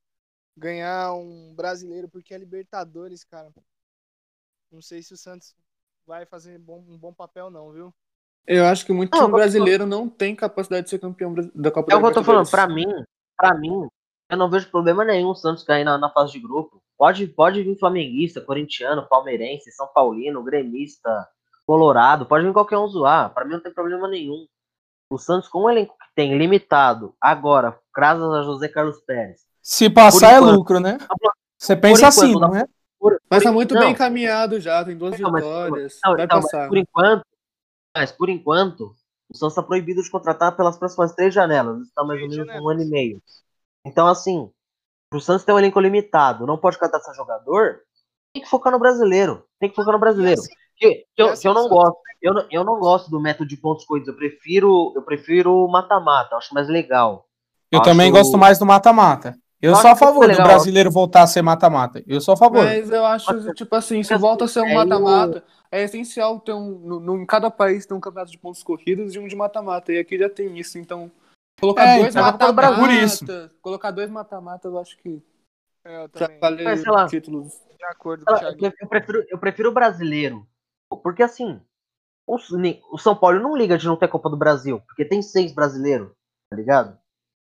ganhar um brasileiro, porque a Libertadores, cara. Não sei se o Santos vai fazer bom, um bom papel, não, viu? Eu acho que muito time brasileiro não tem capacidade de ser campeão da Copa é da É o que eu tô falando, pra mim, pra mim, Eu não vejo problema nenhum o Santos cair na, na fase de grupo. Pode, pode vir flamenguista, corintiano, palmeirense, São Paulino, gremista, colorado, pode vir qualquer um zoar. Pra mim não tem problema nenhum. O Santos, com o elenco que tem limitado, agora, graças a José Carlos Pérez. Se passar é lucro, né? Você pensa enquanto, assim, não- é? Por- Mas tá muito não, bem encaminhado já, tem duas Não, mas- vitórias. não, vai então, mas passar. por enquanto, mas por enquanto, o Santos está proibido de contratar pelas próximas três janelas. Está mais ou menos um ano e meio. Então, assim, o Santos tem um elenco limitado, não pode contratar esse jogador, tem que focar no brasileiro. Tem que focar no brasileiro. Assim, Que, que eu, assim, que eu não gosto. Eu, não- eu não gosto do método de pontos corridos. Eu prefiro eu prefiro mata-mata. eu Acho mais legal. Eu Acho- também gosto mais do mata-mata. Eu sou a que favor do brasileiro voltar a ser mata-mata. Eu sou a favor. Mas eu acho, tipo assim, se Mas, volta a ser um é, mata-mata, é essencial ter um. No, no- em cada país ter um campeonato de pontos corridos e um de mata-mata. E aqui já tem isso, então. Colocar É, dois então, mata-mata. por isso. Colocar dois mata-mata, eu acho que É, eu já também, vale Mas, sei lá. títulos. de acordo com o Thiago. prefiro, eu prefiro, eu prefiro o brasileiro. Porque assim, o, o São Paulo não liga de não ter Copa do Brasil. Porque tem seis brasileiros, tá ligado?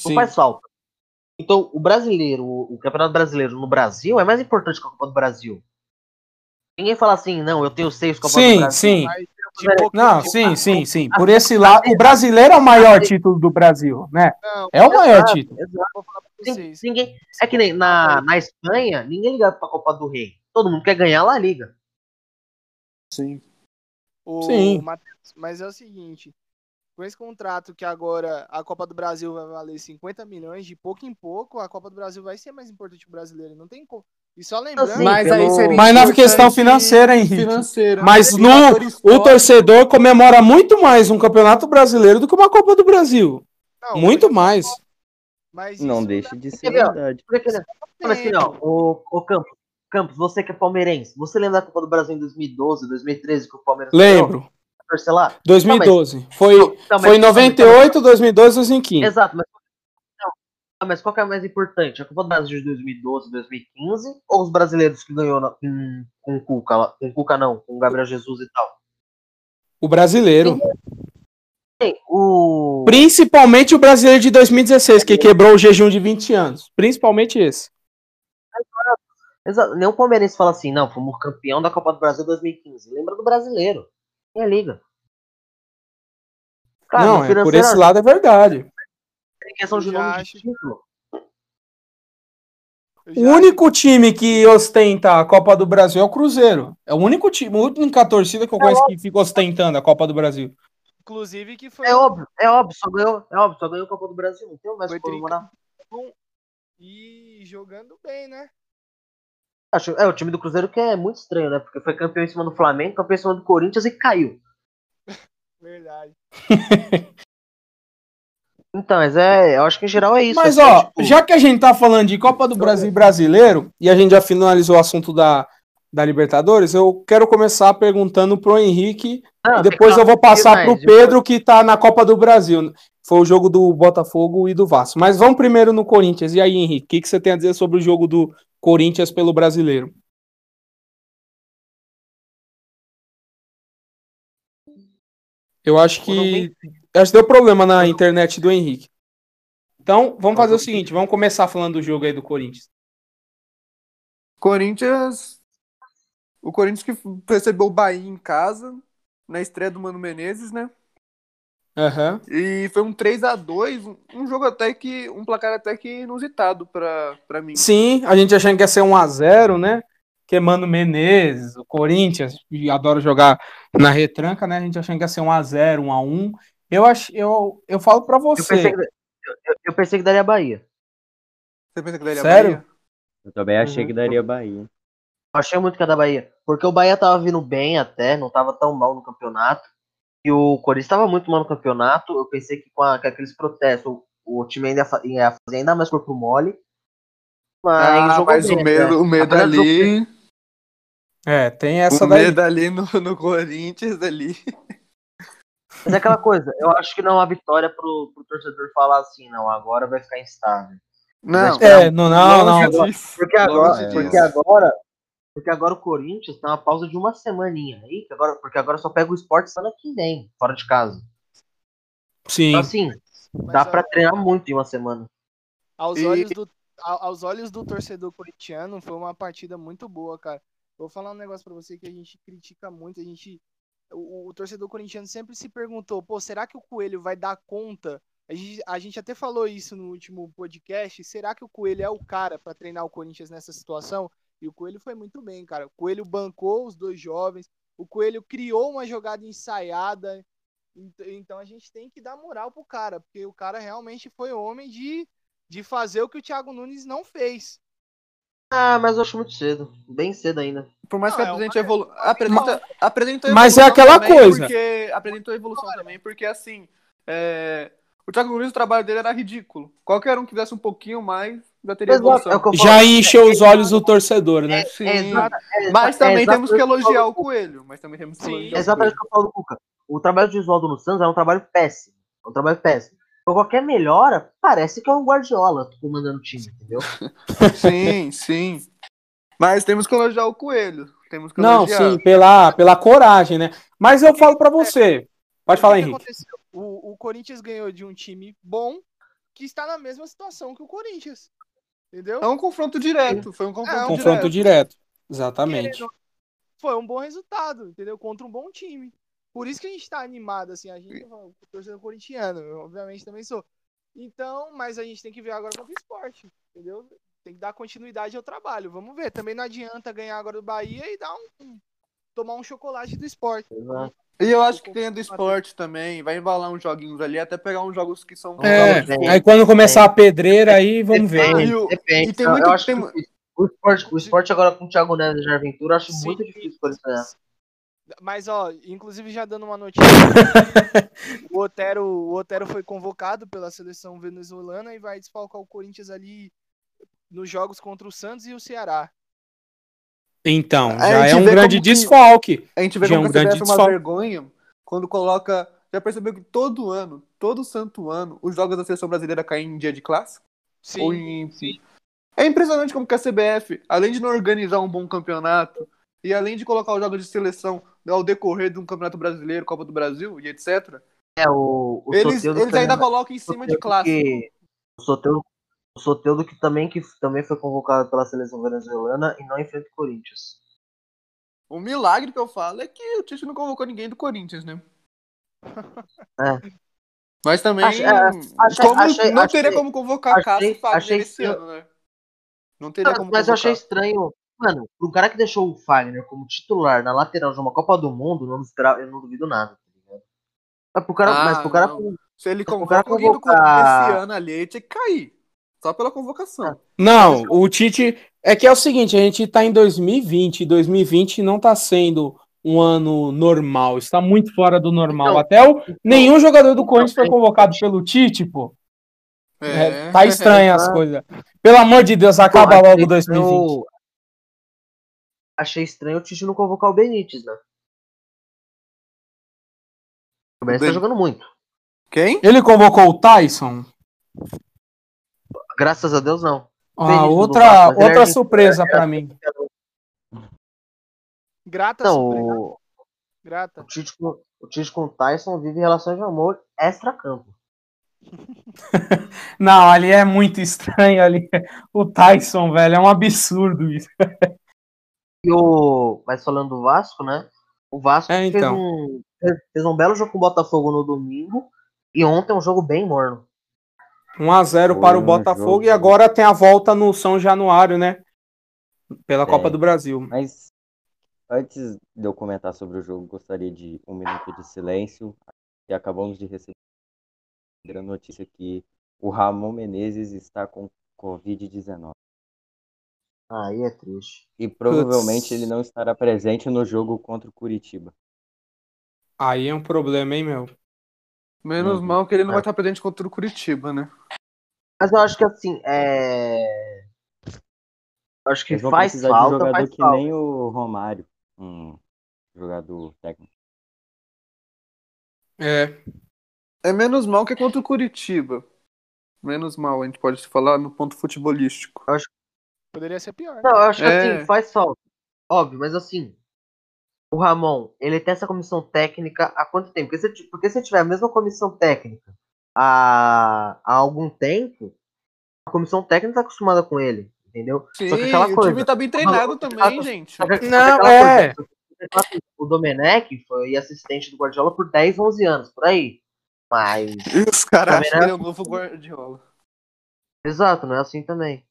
Não Sim. faz falta. Então, o brasileiro, o, o Campeonato Brasileiro no Brasil é mais importante que a Copa do Brasil. Ninguém fala assim, não, eu tenho seis Copas do Sim, Brasil. sim. Mas, Tipo, Não, tipo, sim, sim, sim. Por esse lado, o brasileiro é o maior título do Brasil, né? não, É o maior Exato, título. exato. Ninguém, é que nem na, na Espanha, ninguém liga pra Copa do Rei. Todo mundo quer ganhar lá, liga. Sim. O Sim. Matheus, mas é o seguinte, com esse contrato que agora a Copa do Brasil vai valer 50 milhões, de pouco em pouco a Copa do Brasil vai ser mais importante que o brasileiro, não tem como. E só lembrando, Sim, Mas aí pelo- seria Mas na questão financeira, Henrique. Financeira. Mas no, o torcedor comemora muito mais um campeonato brasileiro do que uma Copa do Brasil. não, Muito mais. Mas Não deixa de ser verdade. Ó, o, o Campos. Campos, você que é palmeirense, você lembra da Copa do Brasil em 2012, 2013 que o Palmeiras Lembro. ganhou? Torcer lá? 2012. Foi, Não, mas- foi 98, 2012, 2015. Exato, mas, não, não, mas qual que é mais importante? A Copa do Brasil de 2012, 2015 ou os brasileiros que ganhou na- com, com o Cuca? Com o Cuca não, com o Gabriel Jesus e tal? O brasileiro. Sim, o... Principalmente o brasileiro de 2016, que quebrou o jejum de 20 anos. Principalmente esse. Exato, nenhum palmeirense fala assim, não, fomos campeão da Copa do Brasil 2015. Lembra do brasileiro. Quem é liga? Cara, Não, é, por esse lado é verdade. em questão de nome de título. O único time que ostenta a Copa do Brasil é o Cruzeiro. É o único time, a única torcida que eu conheço que fica ostentando a Copa do Brasil. inclusive que foi É óbvio, é óbvio, só ganhou, é óbvio, só ganhou a Copa do Brasil. Não tem mais Foi comemorar. e jogando bem, né? Acho, é, o time do Cruzeiro que é muito estranho, né? Porque foi campeão em cima do Flamengo, campeão em cima do Corinthians e caiu. Verdade. Então, mas é, eu acho que em geral é isso. Mas, assim, ó, tipo, já que a gente tá falando de Copa do Brasil e brasileiro, e a gente já finalizou o assunto da, da Libertadores, eu quero começar perguntando pro Henrique não, e depois eu vou passar tem pro mais, Pedro, que tá na Copa do Brasil. Foi o jogo do Botafogo e do Vasco. Mas vamos primeiro no Corinthians. E aí, Henrique, o que, que você tem a dizer sobre o jogo do Corinthians pelo brasileiro? Eu acho que. Acho que deu problema na internet do Henrique. Então, vamos fazer o seguinte: vamos começar falando do jogo aí do Corinthians. Corinthians. O Corinthians que recebeu o Bahia em casa, na estreia do Mano Menezes, né? Aham. E foi um 3 a 2 um- jogo até que. Um placar até que inusitado pra, pra mim. Sim, a gente achando que ia ser 1x0, né? Que é Mano Menezes, o Corinthians, que adora jogar na retranca, né? A gente achando que ia ser 1x0, 1x1. Eu, ach, eu, eu falo pra Eu pensei, você. que, eu, eu- pensei que daria Bahia. Você pensa que daria Sério? Bahia? Eu também achei Uhum. que daria Bahia. Eu achei muito que era da Bahia. Porque o Bahia tava vindo bem até, não tava tão mal no campeonato. E o Corinthians tava muito mal no campeonato. Eu pensei que com, a- com aqueles protestos o, o time ainda ia, fa- ia fazer ainda mais corpo mole. Mas, Ah, jogou mas bem, o medo, né? o medo do ali. É, tem essa O daí. medo ali no, no Corinthians ali. Mas é aquela coisa, eu acho que não é uma vitória pro, pro torcedor falar assim, não, agora vai ficar instável. Não, É, não, não, não. Porque agora, porque agora, porque agora o Corinthians tá uma pausa de uma semaninha aí, que agora, porque agora só pega o esporte semana que vem, fora de casa. Sim. Então assim, Mas, dá ó, pra treinar muito em uma semana. aos E- olhos do aos olhos do torcedor corintiano, foi uma partida muito boa, cara. Vou falar um negócio pra você que a gente critica muito, a gente o, o torcedor corintiano sempre se perguntou, pô, será que o Coelho vai dar conta? A gente, a gente até falou isso no último podcast, será que o Coelho é o cara pra treinar o Corinthians nessa situação? E o Coelho foi muito bem, cara. O Coelho bancou os dois jovens, o Coelho criou uma jogada ensaiada. Ent- Então a gente tem que dar moral pro cara, porque o cara realmente foi homem de, de fazer o que o Thiago Nunes não fez. Ah, mas eu acho muito cedo. Bem cedo ainda. Por mais que Não, é apresente uma- evolu... apresenta, apresenta Mas é evolução aquela também coisa. Porque apresentou evolução também, porque assim, é, o Thiago Nunes, o trabalho dele era ridículo. Qualquer um que fizesse um pouquinho mais, já teria Exato, evolução. é o Já encheu os olhos do torcedor, né? Sim, É é mas é também temos que o elogiar o Coelho. Mas também temos que Sim, elogiar É o exatamente o Coelho. que eu falo do Cuca. O trabalho de Oswaldo no Santos é um trabalho péssimo. É um trabalho péssimo. Então, qualquer melhora, parece que é o Guardiola comandando o time, entendeu? Sim, sim. Mas temos que elogiar o Coelho. Temos que Não, elogiar. sim, pela, pela coragem, né? Mas eu falo pra você. Pode falar, O que que Henrique. aconteceu? O, o Corinthians ganhou de um time bom que está na mesma situação que o Corinthians. Entendeu? É um confronto direto. Foi um confronto, É um Confronto direto. direto. Exatamente. Querendo- Foi um bom resultado, entendeu? Contra um bom time. Por isso que a gente tá animado, assim, a gente, o torcedor corintiano, eu, obviamente também sou. Então, mas a gente tem que ver agora contra o esporte, entendeu? Tem que dar continuidade ao trabalho. Vamos ver. Também não adianta ganhar agora do Bahia e dar um. Tomar um chocolate do esporte. Exato. E eu acho que ganha do esporte também. Vai embalar uns joguinhos ali, até pegar uns jogos que são. É, aí quando começar a pedreira, aí vamos ver. Depende, E o- depende. e tem Eu- muito- eu acho tem que o esporte, o esporte agora com o Thiago Neves e Jair Ventura, eu acho Sim. muito difícil por isso ganhar. Mas, ó, inclusive já dando uma notícia, o Otero, o Otero foi convocado pela seleção venezuelana e vai desfalcar o Corinthians ali nos jogos contra o Santos e o Ceará. Então, já é um grande que- desfalque. A gente vê Já é como um a CBF grande é uma desfalque. vergonha quando coloca. Já percebeu que todo ano, todo santo ano, os jogos da seleção brasileira caem em dia de clássico? Sim, Ou em... É impressionante como que a CBF, além de não organizar um bom campeonato, e além de colocar os jogos de seleção ao decorrer de um campeonato brasileiro, Copa do Brasil e etc., É, o, o eles, eles ainda colocam em cima de clássico. que- O Soteldo, o Soteldo que também, que também foi convocado pela seleção venezuelana e não enfrenta o Corinthians. O milagre que eu falo é que o Tite não convocou ninguém do Corinthians, né? É. Mas também, Achei- é, achei- como- achei- não achei- teria como convocar achei- Cássio e Fagner esse estranho. ano, né? Não teria como mas eu achei convocar. estranho. Mano, pro cara que deixou o Fagner como titular na lateral de uma Copa do Mundo, não esperava, eu não duvido nada, tá ligado? Mas pro cara, Ah, mas pro cara. Se ele Mas pro convoca cara alguém do convocar- Corinthians esse ano ali, ele tinha que cair. Só pela convocação. Não, o Tite. É que é o seguinte, a gente tá em 2020, e 2020 não tá sendo um ano normal, está muito fora do normal. Então, Até o nenhum jogador do então, Corinthians foi é- convocado pelo Tite, pô. É, É. tá estranho as coisas. Pelo amor de Deus, acaba Pô, logo achei 2020. estranho- Achei estranho o Tite não convocar o Benítez, né? O Benítez tá Ben- jogando muito. Quem? Ele convocou o Tyson? Graças a Deus, não. Ah, outra, outra surpresa pra mim. grata, Não, super o, grata. o, Tite, com- o Tite com o Tyson vive relação de amor extra-campo. Não, ali é muito estranho ali. O Tyson, velho, é um absurdo isso. E o, mas falando do Vasco, né? O Vasco É, fez, então. um, fez- fez um belo jogo com o Botafogo no domingo. E ontem um jogo bem morno. 1x0 Foi para o Botafogo jogo- e agora tem a volta no São Januário, né? Pela Copa É. do Brasil. Mas antes de eu comentar sobre o jogo, gostaria de um minuto de silêncio. E acabamos de receber a notícia que o Ramon Menezes está com Covid-19. Aí é triste. E provavelmente Putz. ele não estará presente no jogo contra o Curitiba. Aí é um problema, hein, meu? Menos Uhum. mal que ele não É. vai estar presente contra o Curitiba, né? Mas eu acho que assim, é. Eu acho que faz precisar de um falta, jogador faz que falta. nem o Romário, um jogador técnico. É. É menos mal que é contra o Curitiba. Menos mal, a gente pode falar no ponto futebolístico. Poderia ser pior. Não, eu acho que É. assim, faz falta. Óbvio, mas assim. O Ramon, ele tem essa comissão técnica há quanto tempo? Porque se, porque se tiver a mesma comissão técnica há, há algum tempo, A comissão técnica tá acostumada com ele, entendeu? Sim, Só que aquela o coisa. time tá bem treinado Só que também, aquela- gente. só que- só Não, aquela é. coisa, O Domenech foi assistente do Guardiola por 10, 11 anos, por aí. Mas, E os caras acham que é ele é o novo Guardiola. exato, não é assim também.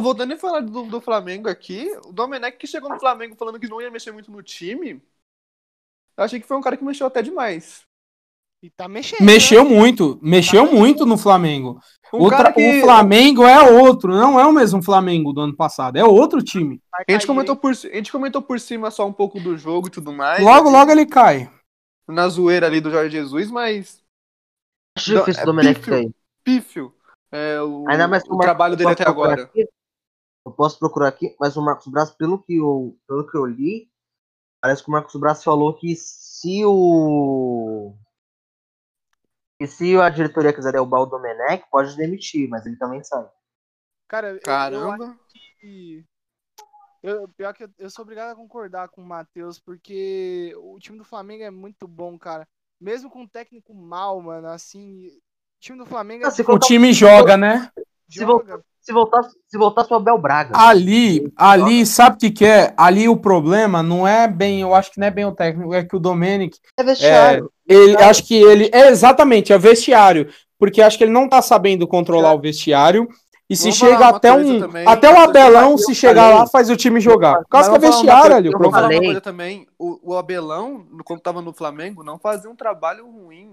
Ah, Voltando a falar do, do Flamengo aqui, o Domenech que chegou no Flamengo falando que não ia mexer muito no time, eu achei que foi um cara que mexeu até demais. E tá mexendo. Mexeu né? muito, mexeu muito no Flamengo. Um Outra- cara que O Flamengo é outro, não é o mesmo Flamengo do ano passado, é outro time. A gente, comentou por, a gente comentou por cima só um pouco do jogo e tudo mais. Logo, assim, logo ele cai. Na zoeira ali do Jorge Jesus, mas Acho difícil é o Domenech pífio. cair. pífio. É, o, Ainda mais o Marcos- trabalho dele até procurar agora. Eu posso procurar aqui, mas o Marcos Braz, pelo que eu, pelo que eu li, parece que o Marcos Braz falou que se o. Que se a diretoria quiser derrubar o Domenech, pode demitir, mas ele também sai. Cara, eu- eu acho Caramba. que- Eu, pior que eu, eu sou obrigado a concordar com o Matheus, porque o time do Flamengo é muito bom, cara. Mesmo com um técnico mal, mano, assim. O time do Flamengo é Ah, se O time joga, né? se joga. Se voltasse, se voltasse o Abel Braga. Ali, ali, sabe o que, que é? Ali o problema não é bem, eu acho que não é bem o técnico, é que o Domenic, é vestiário. ele, acho que ele, é exatamente, é vestiário, porque acho que ele não tá sabendo controlar o vestiário, e se Vamos chega até um, também. até o Abelão, se chegar falei- lá, faz o time jogar, por causa que é vestiário ali o eu Vamos falar problema. uma coisa também. O, o Abelão, quando tava no Flamengo, não fazia um trabalho ruim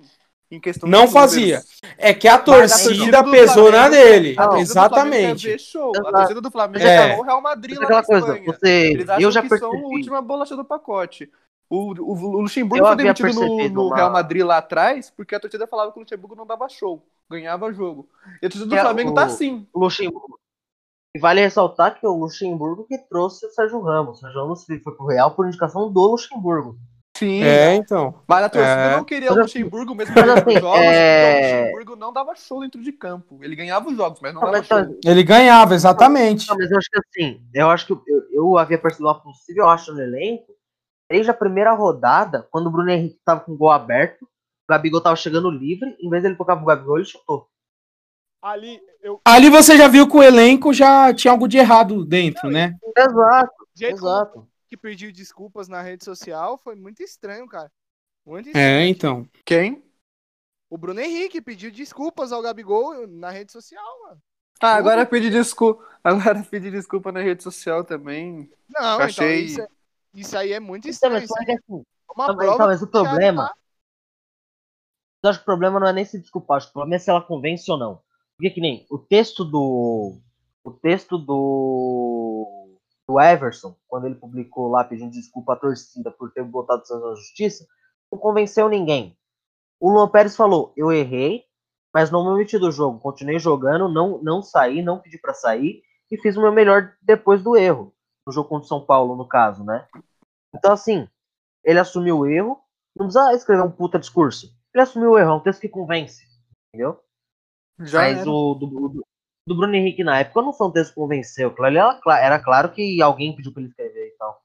em questão Não de fazia. números. É que a torcida pesou na dele, exatamente. A torcida do Flamengo É. acabou o Real Madrid lá na coisa, Espanha. você, Eles acham eu já que percebi. são a última bolacha do pacote. O, o, o Luxemburgo Eu foi demitido no, no uma- Real Madrid lá atrás porque a torcida falava que o Luxemburgo não dava show, ganhava jogo. E a torcida do É, Flamengo o- tá assim. Luxemburgo. E vale ressaltar que é o Luxemburgo que trouxe o Sérgio Ramos. O Sérgio Ramos foi pro Real por indicação do Luxemburgo. Sim. É, então. Mas a torcida É. não queria o Mas assim- Luxemburgo mesmo mas ganhando assim, jogos, é- porque o Luxemburgo não dava show dentro de campo. Ele ganhava os jogos, mas não Não, dava mas, tá- show. Ele ganhava, exatamente. não, mas eu acho que assim, eu acho que eu, eu havia percebido uma possível acha no elenco desde a primeira rodada, quando o Bruno Henrique tava com o gol aberto, o Gabigol tava chegando livre, em vez dele tocar pro Gabigol, ele chutou. Ali, eu. Ali você já viu que o elenco já tinha algo de errado dentro, né? Exato, exato. Que pediu desculpas na rede social foi muito estranho, cara. Muito estranho. É, então. Quem? O Bruno Henrique pediu desculpas ao Gabigol na rede social, mano. Ah, agora pedir desculpa. Agora pedir desculpa na rede social também. Não, Achei- então isso, é- isso aí é muito Então, estranho. mas, aí que assim, é uma então, prova então, mas o problema. tá- Eu acho que o problema não é nem se desculpar, acho que o problema é se ela convence ou não. Porque que nem o texto do. O texto do. Do Everson, quando ele publicou lá pedindo desculpa à torcida por ter botado o Santos na justiça, não convenceu ninguém. O Luan Pérez falou: eu errei, mas não me omiti do jogo. Continuei jogando, não, não saí, não pedi pra sair e fiz o meu melhor depois do erro. No jogo contra o São Paulo, no caso, né? Então, assim, ele assumiu o erro, não precisa escrever um puta discurso. Ele assumiu o erro, é um texto que convence. Entendeu? Já Mas era. o do, do, do Bruno Henrique na época não foi um texto que convenceu. Era, cla- era claro que alguém pediu pra ele escrever e tal.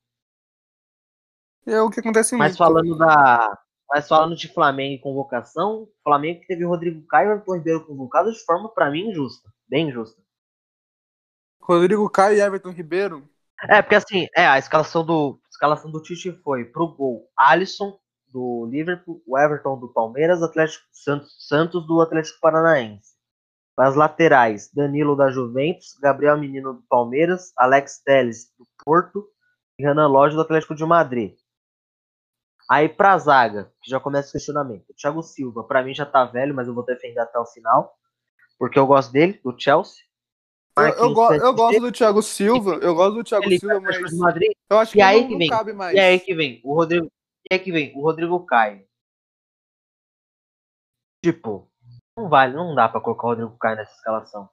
É o que acontece Mas muito. falando da. Mas falando de Flamengo e convocação, Flamengo que teve Rodrigo Caio e Arthur Ribeiro convocados de forma, pra mim, injusta. Bem injusta. Rodrigo Caio e Everton Ribeiro. É, porque assim, é, a escalação do. a escalação do Tite foi pro gol Alisson do Liverpool, o Everton do Palmeiras, Atlético Santos, Santos do Atlético Paranaense. Para as laterais, Danilo da Juventus, Gabriel Menino do Palmeiras, Alex Telles do Porto e Renan Lodge do Atlético de Madrid. Aí pra zaga, que já começa o questionamento. O Thiago Silva, pra mim já tá velho, mas eu vou defender até o final, porque eu gosto dele, do Chelsea. Eu, eu, go- eu gosto do Thiago Silva. Eu gosto do Thiago Felipe, Silva, mas Madrid, eu acho E que aí não, que não vem, cabe mais. E aí que vem o Rodrigo. E aí que vem o Rodrigo Caio. Tipo, não vale, não dá pra colocar o Rodrigo Caio nessa escalação.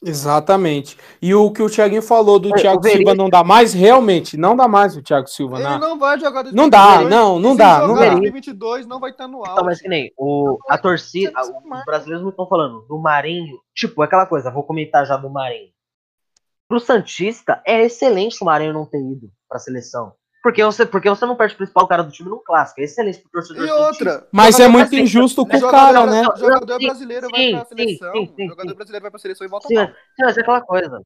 Exatamente. E o que o Thiaguinho falou do É, Thiago Silva não dá mais, realmente, não dá mais o Thiago Silva. Ele na- não vai jogar Não dá, 2022, não, não dá, não dá. 2022 não vai estar no Então, auge. mas que nem o, a torcida, a- os brasileiros não estão falando do Marinho. Tipo, aquela coisa, vou comentar já do Marinho. Pro Santista, é excelente o Marinho não ter ido pra seleção. Porque você, porque você não perde o principal cara do time num clássico. É excelente pro torcedor. E sentir. outra. Mas é muito assim, injusto com o cara, né? Jogador Sim, brasileiro vai pra sim, seleção. sim, sim, jogador brasileiro vai pra seleção e volta Sim, mal. mas, sim, mas é aquela coisa.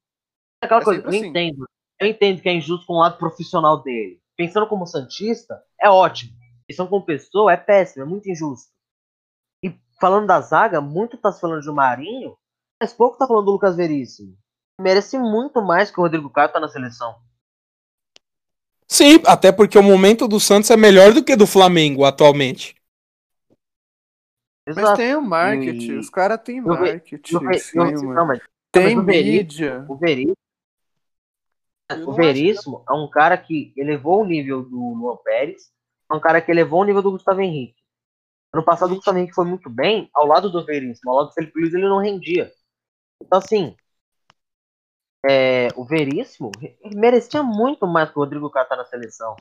É aquela É coisa, eu assim. entendo. Eu entendo que é injusto com o lado profissional dele. Pensando como Santista, é ótimo. Pensando como pessoa, é péssimo, é muito injusto. E falando da zaga, muito tá se falando de Marinho, mas pouco tá falando do Lucas Veríssimo. Merece muito mais que o Rodrigo Caio tá na seleção. Sim, até porque o momento do Santos é melhor do que do Flamengo atualmente. Mas Exato. tem o marketing, E- os caras têm marketing. Ve- sim, não, mas Tem mas o Veríssimo- mídia. o Veríssimo, o Veríssimo é um cara que elevou o nível do Luan Pérez, é um cara que elevou o nível do Gustavo Henrique. Ano passado o Gustavo Henrique foi muito bem ao lado do Veríssimo, ao lado do Felipe Luiz ele não rendia. Então assim, é, o Veríssimo merecia muito mais que o Rodrigo Caio tá na seleção.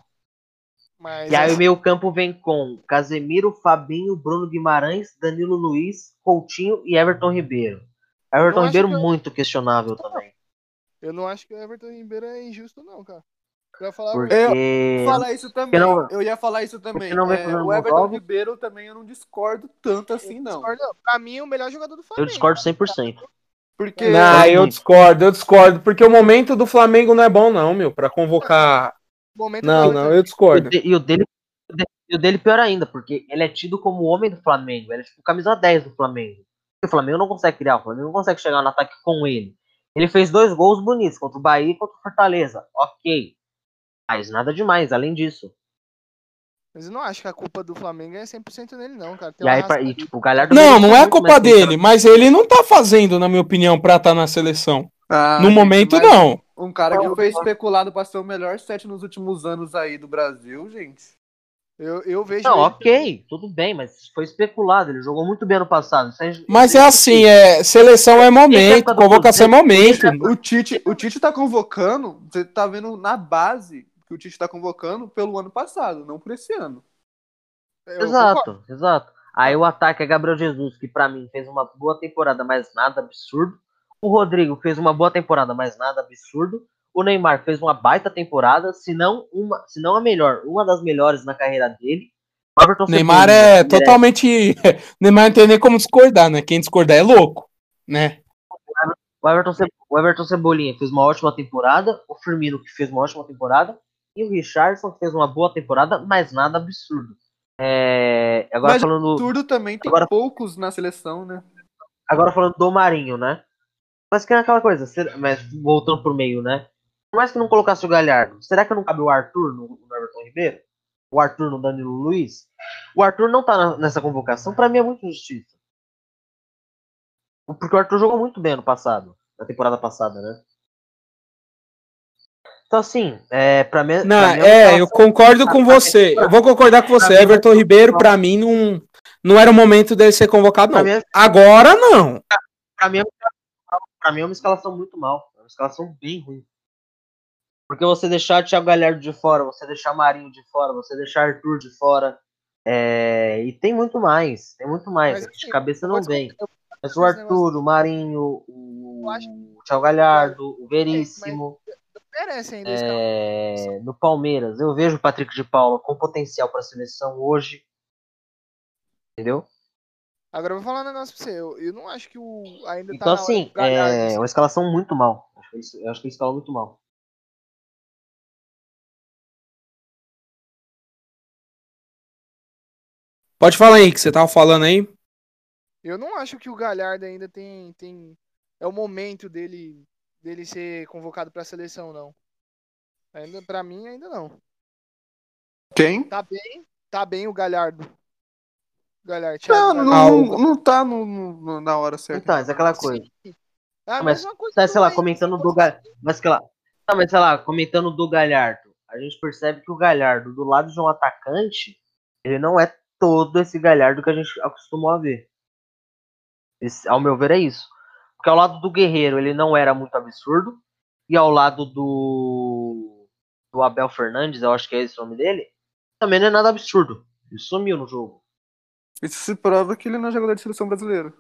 Mas E aí assim, o meio campo vem com Casemiro, Fabinho, Bruno Guimarães, Danilo Luiz, Coutinho e Everton Ribeiro. Everton Ribeiro que eu- muito questionável também. eu não acho que o Everton Ribeiro é injusto, não, cara. Eu ia falar Porque. Eu falar isso também. não- eu ia falar isso também. não É, o Everton jogos. Ribeiro também eu não discordo tanto assim, não. Discordo, não. Pra mim, é o melhor jogador do Flamengo. eu discordo 100%. Porque Não, eu discordo, eu discordo, porque o momento do Flamengo não é bom, não, meu, pra convocar. O momento Não, não, eu E, discordo. e o dele, e o dele pior ainda, porque ele é tido como o homem do Flamengo. Ele é tipo o camisa 10 do Flamengo. E o Flamengo não consegue criar, o Flamengo não consegue chegar no ataque com ele. Ele fez dois gols bonitos contra o Bahia e contra o Fortaleza. Ok. Mas nada demais, além disso. Mas eu não acho que a culpa do Flamengo é 100% nele, não, cara. Tem E aí, e, tipo, o Galhardo Não, não é muito culpa dele, mas ele não tá fazendo, na minha opinião, pra estar na seleção. Ah, No gente, momento, não. Um cara que foi especulado pra ser o melhor set nos últimos anos aí do Brasil, gente. Eu, eu vejo. Não, ok, tudo bem, mas foi especulado. Ele jogou muito bem ano passado. É- Mas é assim, é seleção é momento, época do convocação é momento. O Tite, o Tite tá convocando, você tá vendo na base que o Tite tá convocando pelo ano passado, não por esse ano. eu concordo. Exato, exato. Aí o ataque é Gabriel Jesus, que pra mim fez uma boa temporada, mas nada absurdo. O Rodrigo fez uma boa temporada, mas nada absurdo. O Neymar fez uma baita temporada, se não uma, se não a melhor, uma das melhores na carreira dele. O Everton Neymar Cebolinha, é totalmente. Neymar não tem nem como discordar, né? Quem discordar é louco, né? O Everton, Ce- o Everton Cebolinha fez uma ótima temporada. O Firmino, que fez uma ótima temporada. E o Richardson, fez uma boa temporada, mas nada absurdo. É, agora Mas falando. Tudo também tem Agora- poucos na seleção, né? Agora falando do Marinho, né? Mas que é aquela coisa, mas voltando pro meio, né? Por mais que não colocasse o Galhardo, será que não cabe o Arthur no, no Everton Ribeiro? O Arthur no Danilo Luiz? O Arthur não tá na- nessa convocação, pra mim é muito injustiça. Porque o Arthur jogou muito bem ano passado, na temporada passada, né? Então assim, é, pra mim. Não, pra mim é, uma eu escalação- concordo com você. Eu vou concordar com você. Everton Ribeiro, pra mim, não, não era o momento dele ser convocado, não. mim, é- Agora, não. pra mim, é uma- pra mim é uma escalação muito mal. É uma escalação bem ruim. Porque você deixar Thiago Galhardo de fora, você deixar Marinho de fora, você deixar Arthur de fora. é, E tem muito mais. Tem muito mais. Mas, de assim, cabeça não vem. eu- Mas o Arthur, o Marinho, o Eu acho- Thiago Galhardo, o Veríssimo. Merece ainda é, No Palmeiras, eu vejo o Patrick de Paula com potencial para seleção hoje. Entendeu? Agora eu vou falar um negócio pra você. Eu, eu não acho que o ainda tá Então, hora assim, é assim. uma escalação muito mal. Eu acho que ele escalou muito mal. Pode falar aí, que você tava falando aí. Eu não acho que o Galhardo ainda tem, tem é o momento dele dele ser convocado pra seleção não. Ainda para mim ainda não. Quem? Tá bem, tá bem o Galhardo. Galhardo, Não, não, Galhardo. não, não tá no, no- na hora certa. Então, é aquela coisa. É a mas mesma coisa Tá, sei lá, comentando do Galhardo. Mas, sei lá, tá, mas sei lá, comentando do Galhardo. A gente percebe que o Galhardo, do lado de um atacante, ele não é todo esse Galhardo que a gente acostumou a ver. Esse- ao meu ver, é isso. Porque ao lado do Guerreiro, ele não era muito absurdo. E ao lado do. do Abel Fernandes, eu acho que é esse o nome dele, também não é nada absurdo. Ele sumiu no jogo. Isso se prova que ele não é jogador de seleção brasileira.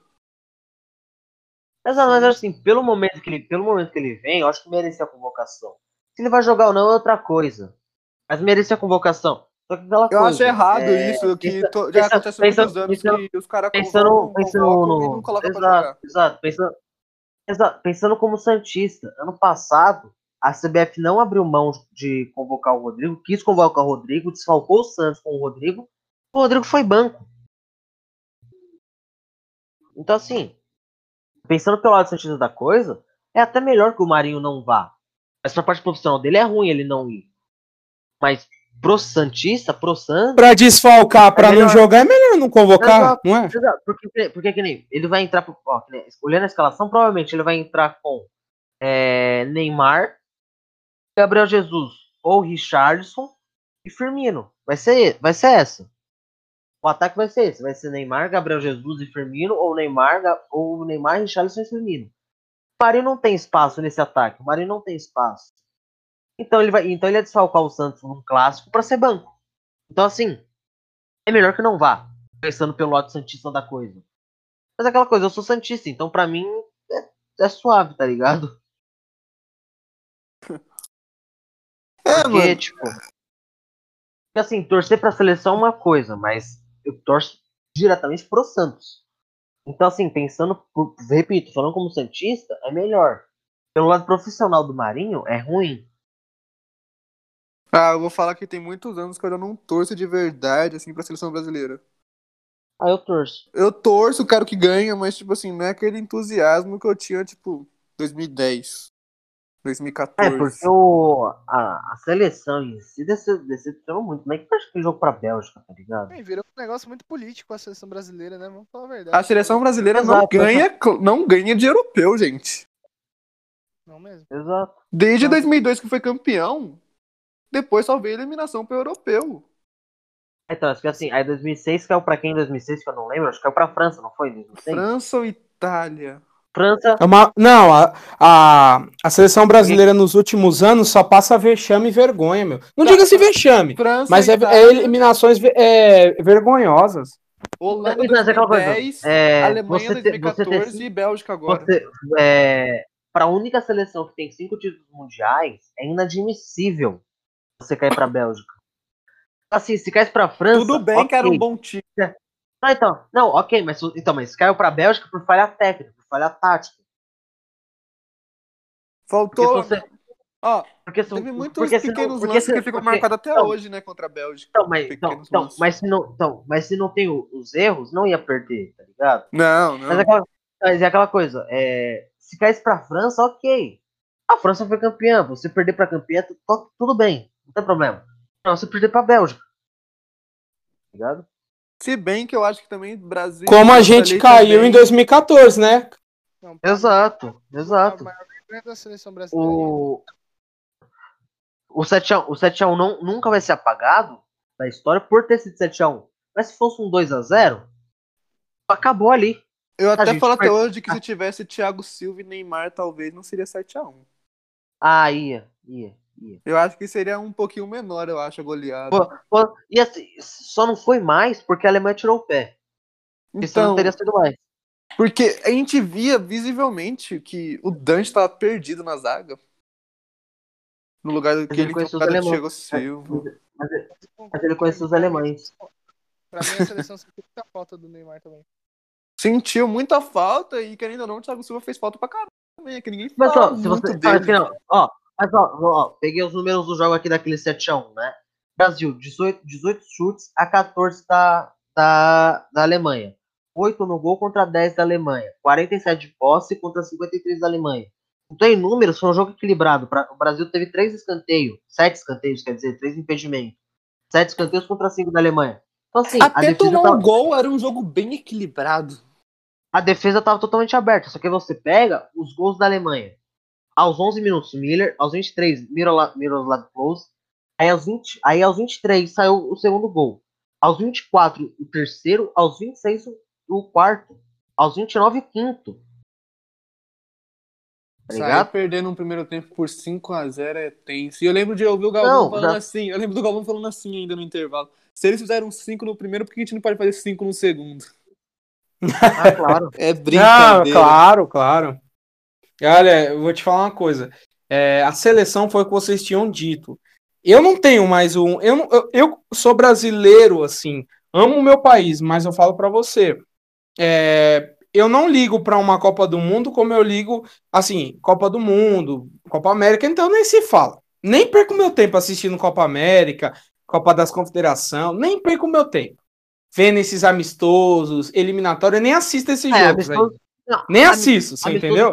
Mas, mas assim, pelo momento, que ele, pelo momento que ele vem, eu acho que merecia a convocação. Se ele vai jogar ou não é outra coisa. Mas merecia convocação. Só que aquela Eu coisa, acho errado é, isso, que pensa- to- já pensa- aconteceu há muitos anos pensando- que os caras pensando, convocam, pensando convocam no, e não colocam pra jogar. exato, pensando, exato, pensando como Santista, ano passado, a CBF não abriu mão de convocar o Rodrigo, quis convocar o Rodrigo, desfalcou o Santos com o Rodrigo, o Rodrigo foi banco. Então, assim, pensando pelo lado Santista da coisa, é até melhor que o Marinho não vá. Mas pra parte profissional dele é ruim ele não ir. Mas pro Santista, pro Santos, Pra desfalcar, pra não melhor. jogar, é melhor não convocar, Exato. não é? Exato, porque, porque que nem ele vai entrar, pro- ó, nem- olhando a escalação, provavelmente ele vai entrar com é, Neymar, Gabriel Jesus ou Richardson e Firmino. Vai ser, vai ser essa. O ataque vai ser esse, vai ser Neymar, Gabriel Jesus e Firmino ou Neymar, ou Neymar, Richardson e Firmino. O Marinho não tem espaço nesse ataque, o Marinho não tem espaço. Então ele vai, então ele ia desfalcar o Santos num clássico para ser banco. Então assim, é melhor que não vá pensando pelo lado santista da coisa. Mas é aquela coisa, eu sou santista, então pra mim é, é suave, tá ligado? É, Porque, mano. tipo. assim, torcer pra seleção é uma coisa, mas eu torço diretamente pro Santos. Então, assim, pensando, por- repito, falando como Santista, é melhor. Pelo lado profissional do Marinho, é ruim. Ah, eu vou falar que tem muitos anos que eu já não torço de verdade, assim, pra seleção brasileira. Aí eu torço. Eu torço, quero que ganhe, mas, tipo assim, não é aquele entusiasmo que eu tinha, tipo, 2010, 2014. É, porque o, a, a seleção em si dece- decepcionou muito. Como é que faz aquele jogo pra Bélgica, tá ligado? Bem, virou um negócio muito político a seleção brasileira, né? Vamos falar a verdade. A seleção brasileira não Exato, ganha, não ganha de europeu, gente. Não mesmo. Exato. Desde Não. 2002 que foi campeão, depois só veio eliminação pro europeu. Então, acho que assim, aí 2006 caiu pra quem em 2006, que eu não lembro? Acho que caiu pra França, não foi? em 2006? França ou Itália? França. É uma- não, a, a, a seleção brasileira nos últimos anos só passa vexame e vergonha, meu. Não diga-se vexame, França, mas é, é eliminações é, vergonhas. Holanda Mas é aquela coisa, 2010, é, Alemanha você ter- 2014 você ter- e Bélgica agora. Você, é, pra única seleção que tem cinco títulos mundiais, é inadmissível você cair pra Bélgica. Assim, se caísse pra França. Tudo bem que era um bom time. Não, então, não, ok, mas então, mas caiu pra Bélgica por falha técnica, por falha tática. Porque Faltou. você. Ó, Porque, se- teve muitos porque pequenos porque lances que ficam porque- marcados até então, hoje, né, contra a Bélgica. Então, mas, então, então, mas, se não, então, mas se não tem os erros, não ia perder, tá ligado? Não, não. Mas é aquela, mas é aquela coisa, é, se caísse pra França, ok. A França foi campeã, você perder pra campeã, tu- tu- tudo bem, não tem problema. Não, você perder pra Bélgica. Ligado? Se bem que eu acho que também Brasil. Como a gente caiu também- em 2014, né? Não, Exato, A exato. maior vergonha da seleção brasileira. O, o 7x1, o 7x1 não, nunca vai ser apagado da história por ter sido 7x1. Mas se fosse um 2x0, acabou ali. Eu até falo até hoje que se tivesse Thiago Silva e Neymar, talvez não seria 7x1. Ah, ia, ia. Eu acho que seria um pouquinho menor, eu acho, a goleada. Pô, pô, e assim, só não foi mais porque a Alemanha tirou o pé. Porque senão então, teria sido mais. porque a gente via visivelmente que o Dante estava perdido na zaga. No lugar do que ele ele alemães. Thiago Silva. Mas, mas ele conheceu os alemães. Pra mim, a seleção sentiu muita falta do Neymar também. Sentiu muita falta e, querendo ou não, o Thiago Silva fez falta pra caramba também. É que ninguém Mas ó, se muito você. dele. Assim, ó, mas ó, ó, peguei os números do jogo aqui daquele 7x1, né? Brasil, 18, 18 chutes a 14 da, da, da Alemanha. 8 no gol contra 10 da Alemanha. 47 de posse contra 53 da Alemanha. Então, em números, foi um jogo equilibrado. O Brasil teve 3 escanteios. 7 escanteios, quer dizer, 3 impedimentos. 7 escanteios contra 5 da Alemanha. Então, assim, Até tomar tava, um gol era um jogo bem equilibrado. a defesa tava totalmente aberta. Só que você pega os gols da Alemanha. Aos 11 minutos, Miller. Aos 23, Mirola- Miroslav Klose. Aí aos, 20, aí aos 23 saiu o segundo gol. Aos 24, o terceiro. Aos 26, o, o quarto. Aos 29, o quinto. Tá ligado? perdendo um primeiro tempo por 5x0 é tenso. E eu lembro de ouvir o Galvão Não, falando já- assim. Eu lembro do Galvão falando assim ainda no intervalo. Se eles fizeram 5 no primeiro, por que a gente não pode fazer 5 no segundo? Ah, claro. É Não, brincadeira. claro, claro. Olha, eu vou te falar uma coisa. É, a seleção foi o que vocês tinham dito. Eu não tenho mais um. Eu, eu, eu sou brasileiro, assim, amo o meu país, mas eu falo pra você. é, eu não ligo pra uma Copa do Mundo como eu ligo, assim, Copa do Mundo, Copa América, então nem se fala. Nem perco meu tempo assistindo Copa América, Copa das Confederações, nem perco meu tempo. Vendo esses amistosos, eliminatórios, eu nem assisto esses É, jogos amistoso, não, Nem assisto, você amistoso entendeu?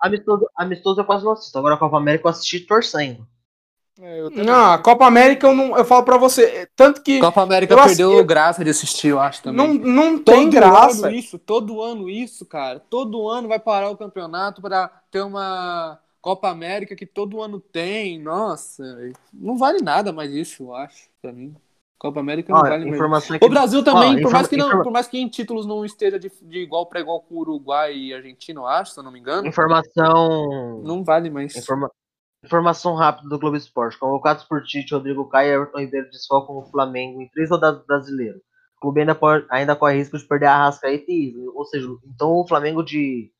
Amistoso, amistoso eu quase não assisto. Agora a Copa América eu assisti torcendo. É, eu. Não, a Copa América eu não, eu falo pra você, tanto que Copa América Eu perdeu assisti- graça de assistir, eu acho também. não, não Todo tem graça. ano isso, todo ano isso, cara. Todo ano vai parar o campeonato para ter uma Copa América que todo ano tem. Nossa, não vale nada mais isso, eu acho, pra mim. Copa América não Ó, vale mais. informação aqui. O Brasil também, Ó, por, mais que não, informa- por mais que em títulos não esteja de, de igual para igual com o Uruguai e Argentina, eu acho, se eu não me engano, Informação. não vale mais. Informa- Informação rápida do Globo Esporte. Convocados por Tite, Rodrigo Caio e Everton Ribeiro desfalcam o Flamengo em três rodadas brasileiras. O clube ainda, pode, ainda corre risco de perder a Arrascaeta e Isla. Ou seja, então o Flamengo de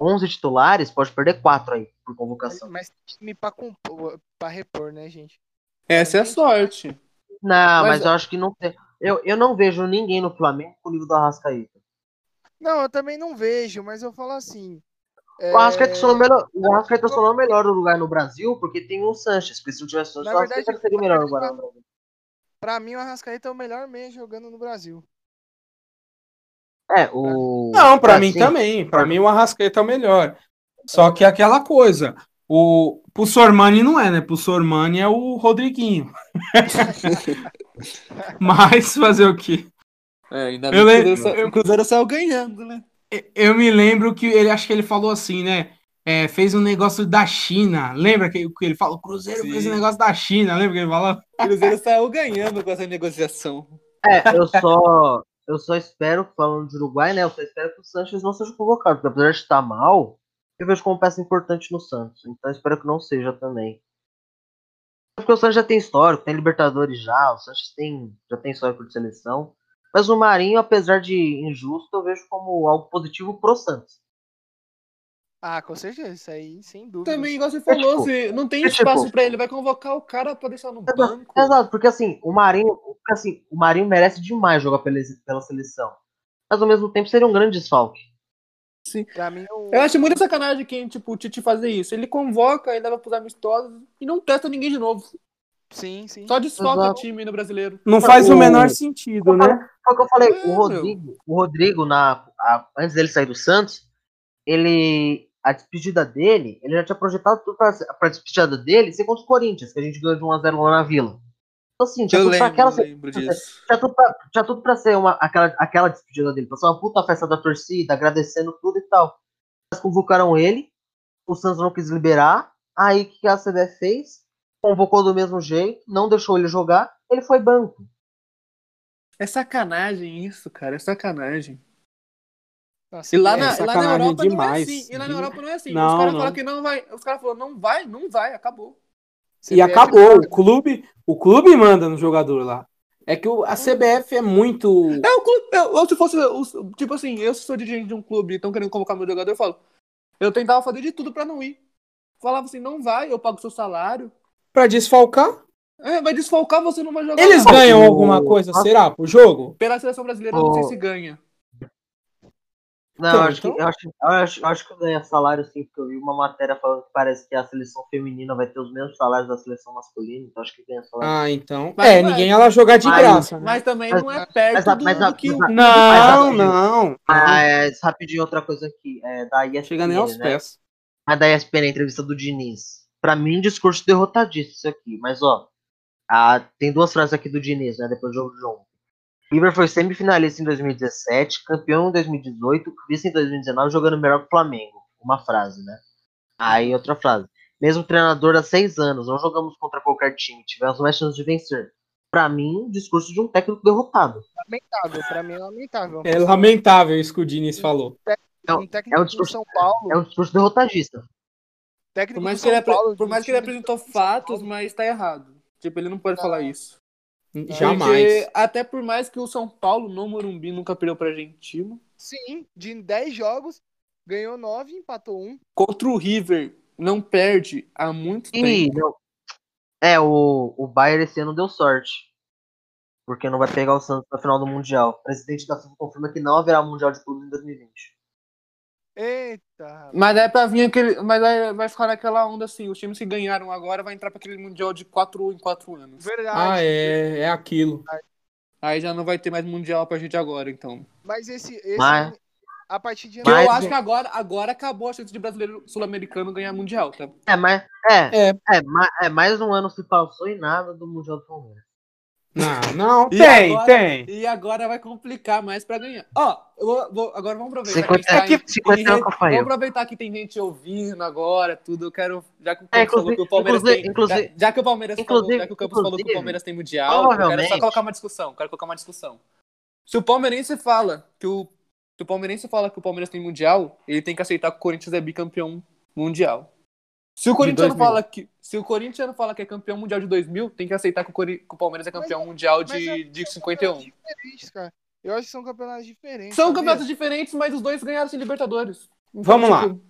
11 titulares pode perder quatro aí por convocação. mas time pra, compor, pra repor, né, gente? Essa é a sorte. Não, Mas- mas, eu acho que não tem. Eu, eu não vejo ninguém no Flamengo com o nível do Arrascaeta. Não, eu também não vejo, mas eu falo assim. é, O Arrascaeta só não melhor, o Arrascaeta só não é o melhor lugar no Brasil porque tem o Sanches. Porque se não tivesse o Sanches, Na o verdade, Arrascaeta seria o melhor lugar no Brasil. Pra mim, o Arrascaeta é o melhor meia jogando no Brasil. É, o. Não, pra é, mim sim. também. Pra mim o Arrascaeta é o melhor. Só que é aquela coisa, o pro Sormani não é, né? Pro Sormani é o Rodriguinho. Mas fazer o quê? É, ainda Eu bem que o lembro- o Cruzeiro saiu ganhando, né? Eu me lembro que ele acho que ele falou assim, né? É, fez um negócio da China. Lembra que, que ele falou? O Cruzeiro Sim. fez um negócio da China. Lembra que ele falou? O Cruzeiro saiu ganhando com essa negociação. É, eu só, eu só espero, falando de Uruguai, né? Eu só espero que o Sanches não seja convocado, porque apesar de estar mal, eu vejo como peça importante no Santos. Então espero que não seja também. Porque o Santos já tem histórico, tem Libertadores já, o Sanches tem, já tem histórico de seleção. Mas o Marinho, apesar de injusto, eu vejo como algo positivo pro Santos. Ah, com certeza, isso aí, sem dúvida. Também, igual você falou, tipo, você não tem é espaço tipo- pra ele, vai convocar o cara pra deixar no Exato, banco. Exato, porque assim, o Marinho, porque, assim, o Marinho merece demais jogar pela, pela seleção. Mas ao mesmo tempo seria um grande desfalque. Pra mim, o... Eu acho muito sacanagem quem, tipo, o Tite fazer isso. Ele convoca, ele leva pros amistosos e não testa ninguém de novo. Sim, sim. Só desfalca Exato. o time no brasileiro. Não faz o O- menor sentido, né? Foi o que eu falei, É, o Rodrigo, o Rodrigo na, a- antes dele sair do Santos, ele. A despedida dele, ele já tinha projetado tudo pra, pra despedida dele ser contra o Corinthians, que a gente ganhou de 1x0 lá na vila. Então, assim, tinha Eu tudo pra lembro, aquela. lembro disso. Tinha tudo pra, tinha tudo pra ser uma, aquela, aquela despedida dele, pra ser uma puta festa da torcida, agradecendo tudo e tal. Mas convocaram ele, o Santos não quis liberar, aí o que a CBF fez? Convocou do mesmo jeito, não deixou ele jogar, ele foi banco. É sacanagem isso, cara. É sacanagem. Nossa, E lá é, na, lá na Europa não é demais. assim. E lá na Europa não é assim. Não, os caras falaram que não vai. Os caras falaram, não vai, não vai, acabou. E CBF acabou. O clube, o clube manda no jogador lá. É que o- a CBF é muito. É o clube. Eu, eu, se fosse. o- tipo assim, eu se sou dirigente de um clube e estão querendo convocar meu jogador, eu falo. Eu tentava fazer de tudo pra não ir. Falava assim, não vai, eu pago seu salário. Pra desfalcar? É, vai desfalcar, você não vai jogar. Eles lá. ganham alguma coisa, será? Pro jogo? Pela seleção brasileira, eu não sei se ganha. Não, Então, eu, acho então- que, eu, acho, eu, acho, eu acho que ganha salário sim, porque eu vi uma matéria falando que parece que a seleção feminina vai ter os mesmos salários da seleção masculina, então acho que ganha salário. Ah, então. Mas é, não é. ninguém ia lá jogar de Mas- graça. né? Mas também Mas- não é perto mas do, mas do que mas Não, Mas, não. Mas rapidinho outra coisa aqui, é, da ESPN, Chega nem aos né? pés. A da ESPN, a entrevista do Diniz. Pra mim, discurso derrotadista isso aqui, mas ó, a- tem duas frases aqui do Diniz, né, depois do jogo de ontem. River foi semifinalista em 2017, campeão em 2018, vice em 2019, jogando melhor que o Flamengo. Uma frase, né? Aí outra frase. Mesmo treinador há seis anos, não jogamos contra qualquer time, tivemos mais chances de vencer. Pra mim, discurso de um técnico derrotado. lamentável, pra mim é lamentável. É lamentável isso que o Diniz falou. um técnico é um discurso- São Paulo, É um discurso derrotadista. técnico Por mais que ele, Paulo, por mais que ele apresentou fatos, mas tá errado. Tipo, ele não pode falar isso. Jamais. Porque até por mais que o São Paulo no Morumbi nunca perdeu pra Argentino, Sim, de 10 jogos, ganhou 9 e empatou 1. contra o River não perde há muito Ih, tempo. não. É, o, o Bayern esse ano deu sorte. Porque não vai pegar o Santos na final do Mundial. O presidente da FIFA confirma que não haverá Mundial de Clubes em 2020. Eita, Mas é pra vir aquele. Mas aí vai ficar naquela onda assim. Os times que ganharam agora vai entrar pra aquele Mundial de 4 em 4 anos. verdade. Ah, é, é aquilo. Aí já não vai ter mais Mundial pra gente agora, então. Mas esse, esse Mas- a partir de Mas- eu acho que agora, agora acabou a chance de brasileiro sul-americano ganhar Mundial, tá? É, mas. É, É. é, é, mais um ano se passou e nada do Mundial do Palmeiras. Não, não, E tem, agora- tem. E agora vai complicar mais pra ganhar. Ó, eu vou- vou- agora vamos aproveitar. 50 que tá em- 50 em é Rafael. Vamos aproveitar que tem gente ouvindo agora, tudo. Eu quero. Já que o É, Campos falou inclusive- que o Palmeiras tem. já, já que o Palmeiras falou, já que o Campos falou que o Palmeiras tem Mundial, eu quero só colocar uma discussão. Quero colocar uma discussão. Se o palmeirense fala que o. Se o palmeirense fala que o Palmeiras tem Mundial, ele tem que aceitar que o Corinthians é bicampeão mundial. Se o corintiano 2000. fala que se o corintiano fala que é campeão mundial de 2000, tem que aceitar que o, Cori- que o Palmeiras é campeão mundial mas de, é- de são 51. campeonatos diferentes, cara. Eu acho que são campeonatos diferentes. São sabia? campeonatos diferentes, mas os dois ganharam sem Libertadores. Então, Vamos lá. tipo,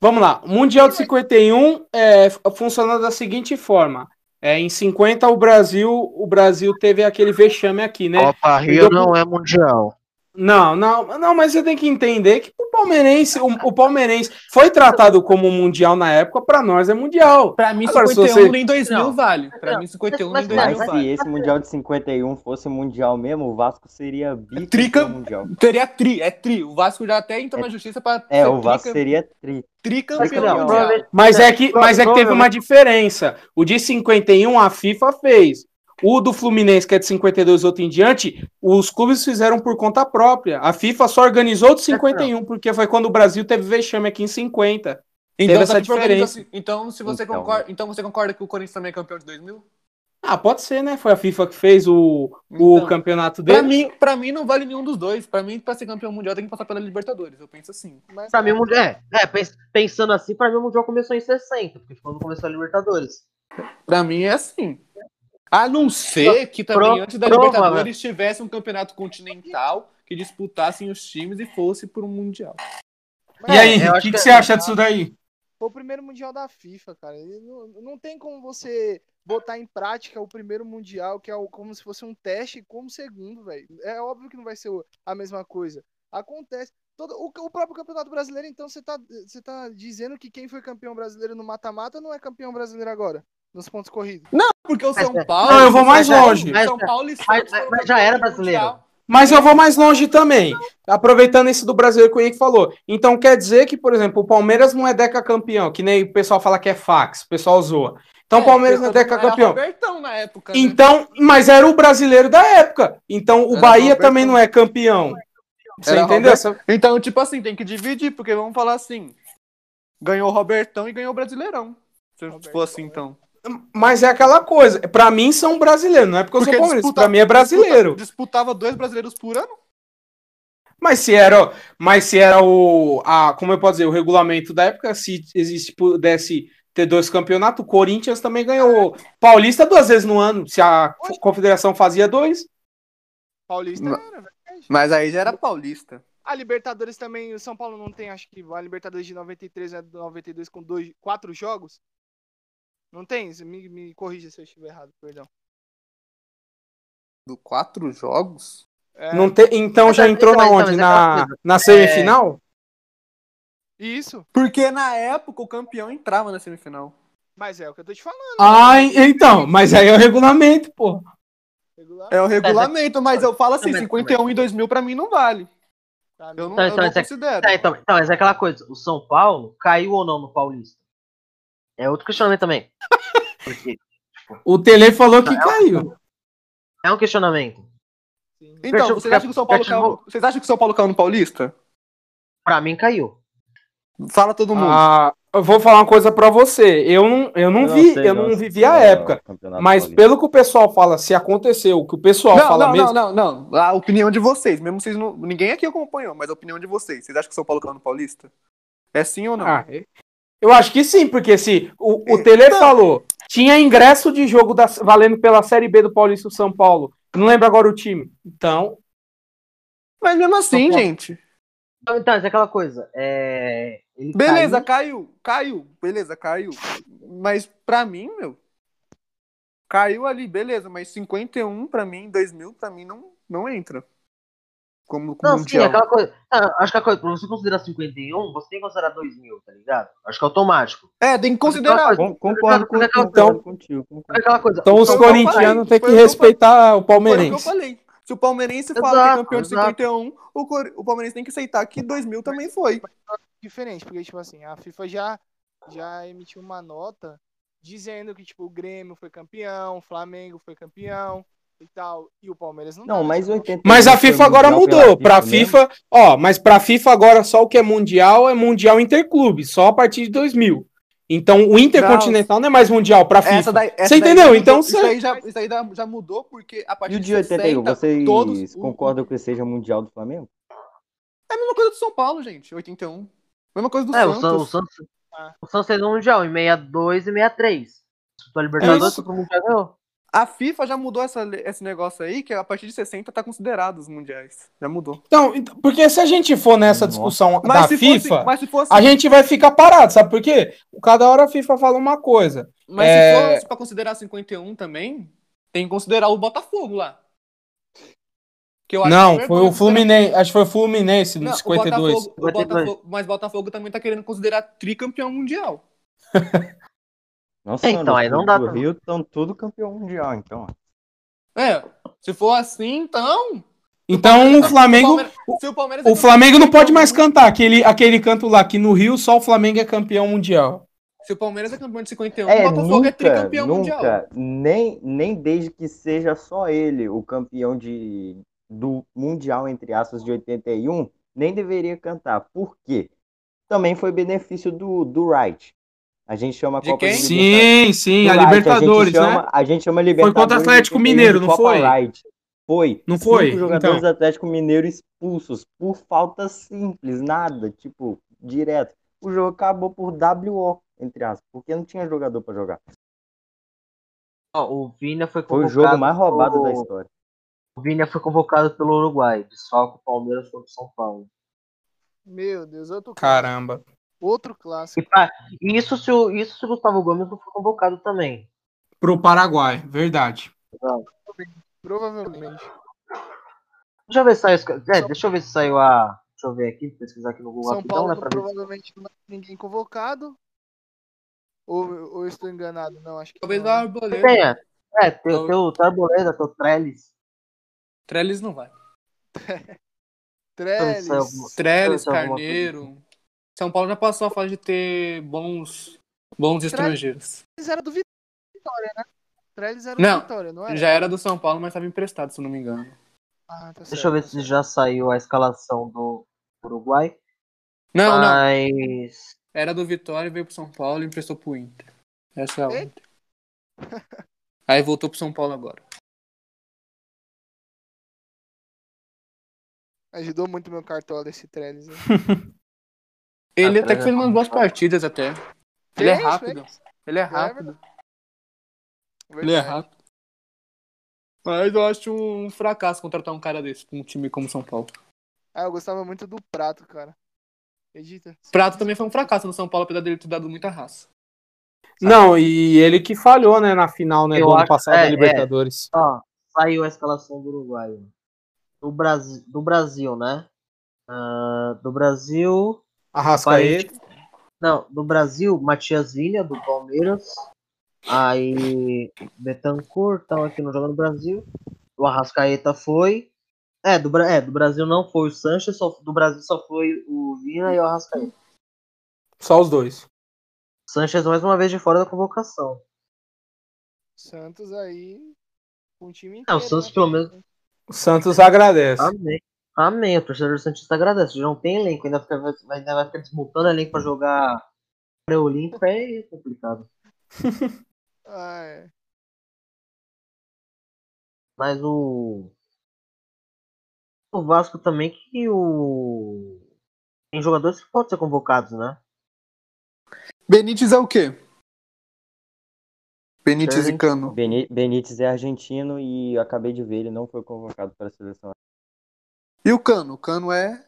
Vamos lá. O Mundial de 51 é, funciona da seguinte forma. É, em 50 o Brasil, o Brasil teve aquele vexame aqui, né? Copa Rio não é Mundial. Não, não, não, mas você tem que entender que o palmeirense, o, o palmeirense foi tratado como mundial na época, pra nós é mundial. Pra mim, Agora, se 51 você- nem 2000 Não. vale. Não. mim, 51 Mas- nem mas- 2000 Mas vale. se esse Mundial de 51 fosse Mundial mesmo, o Vasco seria bicampeão Tricam- mundial. Seria tri, é tri. O Vasco já até entrou na justiça pra É, o Vasco tricam- seria tri. tricampeão Mas, é que, mas é que teve uma diferença. O de 51 a FIFA fez. O do Fluminense, que é de 52 outro em diante, os clubes fizeram por conta própria. A FIFA só organizou o de 51, porque foi quando o Brasil teve vexame aqui em 50. Então, Teve essa diferença. então, se você Então, concorda, então você concorda que o Corinthians também é campeão de 2000? Ah, pode ser, né? Foi a FIFA que fez o, o Então, campeonato Pra dele. mim, pra mim não vale nenhum dos dois. Pra mim, pra ser campeão mundial tem que passar pela Libertadores. Eu penso assim. Mas, Pra mim, o Mundial. É, é, pens- pensando assim, pra mim o Mundial começou em 60, porque foi quando começou a Libertadores. Pra mim é assim. A não ser que também Pro- antes da prova, Libertadores tivesse um campeonato continental que disputassem os times e fosse por um mundial. mas E aí, eu o que, que que- você acha disso daí? Foi o primeiro mundial da FIFA, cara. Não, não tem como você botar em prática o primeiro mundial, que é o- como se fosse um teste, como segundo, velho. É óbvio que não vai ser a mesma coisa. Acontece. Todo, o, o próprio Campeonato Brasileiro, então, você tá, você tá dizendo que quem foi campeão brasileiro no mata-mata não é campeão brasileiro agora, nos pontos corridos. Porque o São Mas- Paulo. Não, eu vou mais mas- longe. mas- São Paulo e Santos mas já era brasileiro. Mas eu vou mais longe também. Aproveitando esse do brasileiro que o Henrique falou. Então quer dizer que, por exemplo, o Palmeiras não é deca campeão, que nem o pessoal fala que é fax, o pessoal zoa. Então o Palmeiras não é deca Era campeão. Robertão na época. né? Então, mas era o brasileiro da época. Então o Era Bahia Roberto. também não é campeão. Você Era entendeu? Roberto. Então, tipo assim, tem que dividir, porque vamos falar assim: ganhou o Robertão e ganhou o Brasileirão. Se Robertão, for assim, né? então. Mas é aquela coisa. Pra mim são brasileiros, não é porque eu sou Porque palmeirense. disputa- Pra mim é brasileiro. disputa- disputava dois brasileiros por ano? Mas se era, mas se era o, a, como eu posso dizer, o regulamento da época, se existe, pudesse ter dois campeonatos, o Corinthians também ganhou Paulista duas vezes no ano, se a confederação fazia dois. Paulista era, velho. Mas aí já era paulista. A Libertadores também, o São Paulo não tem, acho que a Libertadores de 93 é de 92 com dois, quatro jogos? Não tem? Me, me corrija se eu estiver errado, perdão. Do quatro jogos? É, Não te, então já é- entrou na então, onde? é Na, na semifinal? Isso, Porque na época o campeão entrava na semifinal. mas é o que eu tô te falando. Ah, então, mas aí é o regulamento, pô. É o regulamento, mas eu falo assim: Também, 51 e 2000 pra mim não vale. mim. Eu não, Então, eu então, não é- considero. Tá, então, então, mas é aquela coisa, o São Paulo caiu ou não no Paulista? É outro questionamento também. Porque O Tele falou que caiu. é um questionamento. Sim. Então, Fechou- vocês acham que o São Paulo caiu, vocês acham que o São Paulo caiu no Paulista? Pra mim caiu. Fala todo mundo. Ah, eu vou falar uma coisa pra você. Eu não, eu não Eu vi, sei eu não se vivi a época. Mas Paulista. pelo que o pessoal fala, se aconteceu, o que o pessoal não, fala não, mesmo. não, não, não. A opinião de vocês, mesmo vocês não. Ninguém aqui acompanhou, mas a opinião de vocês. Vocês acham que o São Paulo caiu no Paulista? É sim ou não? Ah, eu acho que sim, porque se o, o Tele falou, tinha ingresso de jogo da- valendo pela Série B do Paulista do São Paulo. Não lembro agora o time. Então, Mas mesmo assim, gente. Então, então, é aquela coisa. É... ele Beleza, caiu- caiu, caiu. Beleza, caiu. Mas pra mim, meu. Caiu ali, beleza, mas 51 pra mim, 2000 pra mim não, não entra. Como, como Não, sim, mundial. aquela coisa. Ah, acho que a coisa, pra você considerar 51, você tem que considerar 2000, tá ligado? Acho que é automático. É, tem que considerar. Então, Com- Concordo, com, Então- concordo contigo. É concordo. aquela coisa. Então os Foi o que eu corintianos têm que o respeitar o Foi o que eu palmeirense. falei. Se o palmeirense fala que é Exato, campeão de exato. 51, o, Cor- o palmeirense tem que aceitar que 2000 também foi. diferente, porque, tipo assim, a FIFA já, já emitiu uma nota dizendo que, tipo, o Grêmio foi campeão, o Flamengo foi campeão e tal, e o Palmeiras não Não, tá, mas só- 80 Mas a FIFA agora mudou. Pra mesmo? FIFA, ó, mas pra FIFA agora só o que é mundial é mundial interclube, só a partir de 2000. Então o Intercontinental não, é mais mundial pra FIFA. Essa daí, essa Você daí entendeu? mudou. Então isso você- aí, já, isso aí já, já mudou porque a partir E o de de 81, 60, vocês todos, o- concordam que seja mundial do Flamengo? É a mesma coisa do São Paulo, gente, 81. Mesma coisa do É, o Santos. San- o Santos. Ah. O Santos fez um mundial em 62 e 63. Disputou a Libertadores, Isso. foi pro Mundial ganhou. A FIFA já mudou essa, esse negócio aí, que a partir de 60 tá considerado os mundiais. Já mudou. Então, ent- porque se a gente for nessa Nossa. discussão Mas da se FIFA, fosse, mas se fosse, a gente vai ficar parado, sabe por quê? Cada hora a FIFA fala uma coisa. mas é- se fosse pra considerar 51 também, tem que considerar o Botafogo lá. Que eu acho Não, que é foi o Fluminense, acho que foi o Fluminense no Não, o 52. Botafogo, o 52. Botafogo- mas Botafogo também tá querendo considerar tricampeão mundial. Nossa, É, então, mano, aí não dá do pra- Rio estão tudo campeão mundial, então. É, se for assim, então. Então o Flamengo, se o Palmeiras é o Flamengo não pode mais cantar aquele, aquele canto lá que no Rio só o Flamengo é campeão mundial. Se o Palmeiras é campeão de 51, É, o Botafogo nunca, é tricampeão mundial. nunca, nem, nem desde que seja só ele o campeão de, do Mundial, entre aspas, de 81, nem deveria cantar. Por quê? Também foi benefício do, do Wright. A gente chama a De Copa quem? Sim, sim, a Wright, Libertadores, a gente chama, né? A gente chama Libertadores. contra o Atlético de 81 Mineiro, não Copa foi? Wright. Foi. Não foi? Cinco jogadores Então. do Atlético Mineiro expulsos por falta simples, nada, tipo, direto. O jogo acabou por WO, entre aspas, porque não tinha jogador pra jogar. O Vina foi Foi o convocado. jogo mais roubado pelo- da história. O Vina foi convocado pelo Uruguai. Desfalque o Palmeiras contra o São Paulo. Meu Deus, outro clássico. Caramba. Outro clássico. e isso, se o, isso se o Gustavo Gomes não foi convocado também. Pro Paraguai, verdade. Provavelmente. Deixa eu ver se saiu. É, deixa eu ver se saiu a. Deixa eu ver aqui, pesquisar aqui no Google São rapidão, Paulo né? não- Pra ver provavelmente não vai ter ninguém convocado. Ou, ou eu estou enganado? Não, acho que Talvez não. a né? Arboleda. Tem, é. É, tem, tem o Tarboleda, tem o Trellis. Trellis não vai. Trellis. Trellis, Carneiro. São Paulo já passou a fase de ter bons, bons estrangeiros. Trellis era do Vitória, né? Trellis era Não, do Vitória, não era? Já era do São Paulo, mas estava emprestado, se não me engano. Ah, tá Deixa certo, eu ver tá se já saiu a escalação do Uruguai. Não, não. Mas. Era do Vitória, veio pro São Paulo e emprestou pro Inter. Essa é a outra. Aí voltou pro São Paulo agora. Ajudou muito meu cartola esse Trellis. hein? Ele Ah, até que fez umas boas partidas até. Ele é Fez, rápido. Ele é rápido. Ele é rápido. Mas eu acho um fracasso contratar um cara desse pra um time como São Paulo. Ah, eu gostava muito do Prato, cara. Acredita? Prato também foi um fracasso no São Paulo, apesar dele ter dado muita raça. Não, e ele que falhou, né, na final, né, Eu do ano acho- passado é, da Libertadores. Ó, saiu a escalação do Uruguai. ó. Do Brasil, do Brasil né? Ah, do Brasil. Arrascaeta. Não, do Brasil, Matias Vinha, do Palmeiras. Aí, Betancourt, estão aqui no Jogo do Brasil. O Arrascaeta foi. É do, é, do Brasil não foi o Sanches, só, do Brasil só foi o Vina e o Arrascaeta. Só os dois. Sanches mais uma vez de fora da convocação. Santos aí. Com o time É, inteiro. o Santos né? pelo menos. O Santos agradece. Amém. Amém. O torcedor Santista agradece. Já não tem elenco, ainda, fica, ainda vai ficar desmontando elenco pra jogar pré-olímpico, é complicado. É. Mas o. O Vasco também que o. Tem jogadores que podem ser convocados, né? Benítez é o quê? Benítez e. Cano. Benítez é argentino e eu acabei de ver, ele não foi convocado para a seleção. E o Cano? O Cano é.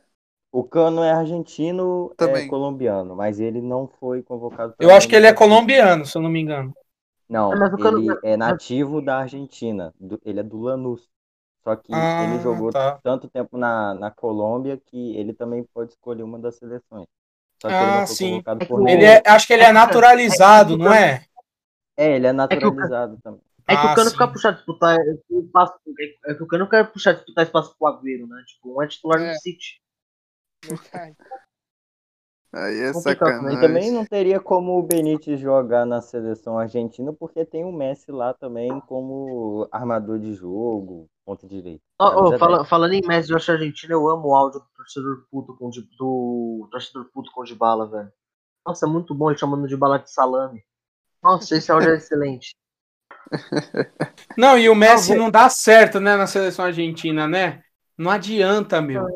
O Cano é argentino, Também. é colombiano, mas ele não foi convocado. Eu acho que ele é colombiano, se eu não me engano. Não, Mas o Cano- ele é nativo da Argentina. do- ele é do Lanús. Só que Ah, ele jogou tá. tanto tempo na, na Colômbia que ele também pode escolher uma das seleções. Só que ele Ah, não foi sim. convocado É por Ele é, acho que ele é naturalizado, não é? É, ele é naturalizado também. É que Ah, o Cano sim. fica puxar disputar espaço. É que o Cano quer puxar disputar espaço pro Agüero, né? Tipo, um é titular É. do City. Aí é Complicado, né? sacanagem. E também não teria como o Benítez jogar na seleção argentina, porque tem o Messi lá também como armador de jogo, ponta direita. Ó, Camisa fala- 10. falando em Messi Josh Argentina, eu amo o áudio do torcedor puto com do torcedor puto com de bala, velho. Nossa, é muito bom ele chamando de bala de salame. Nossa, esse áudio é excelente. Não, e o Messi vou- não dá certo, né, na seleção argentina, né? Não adianta, meu.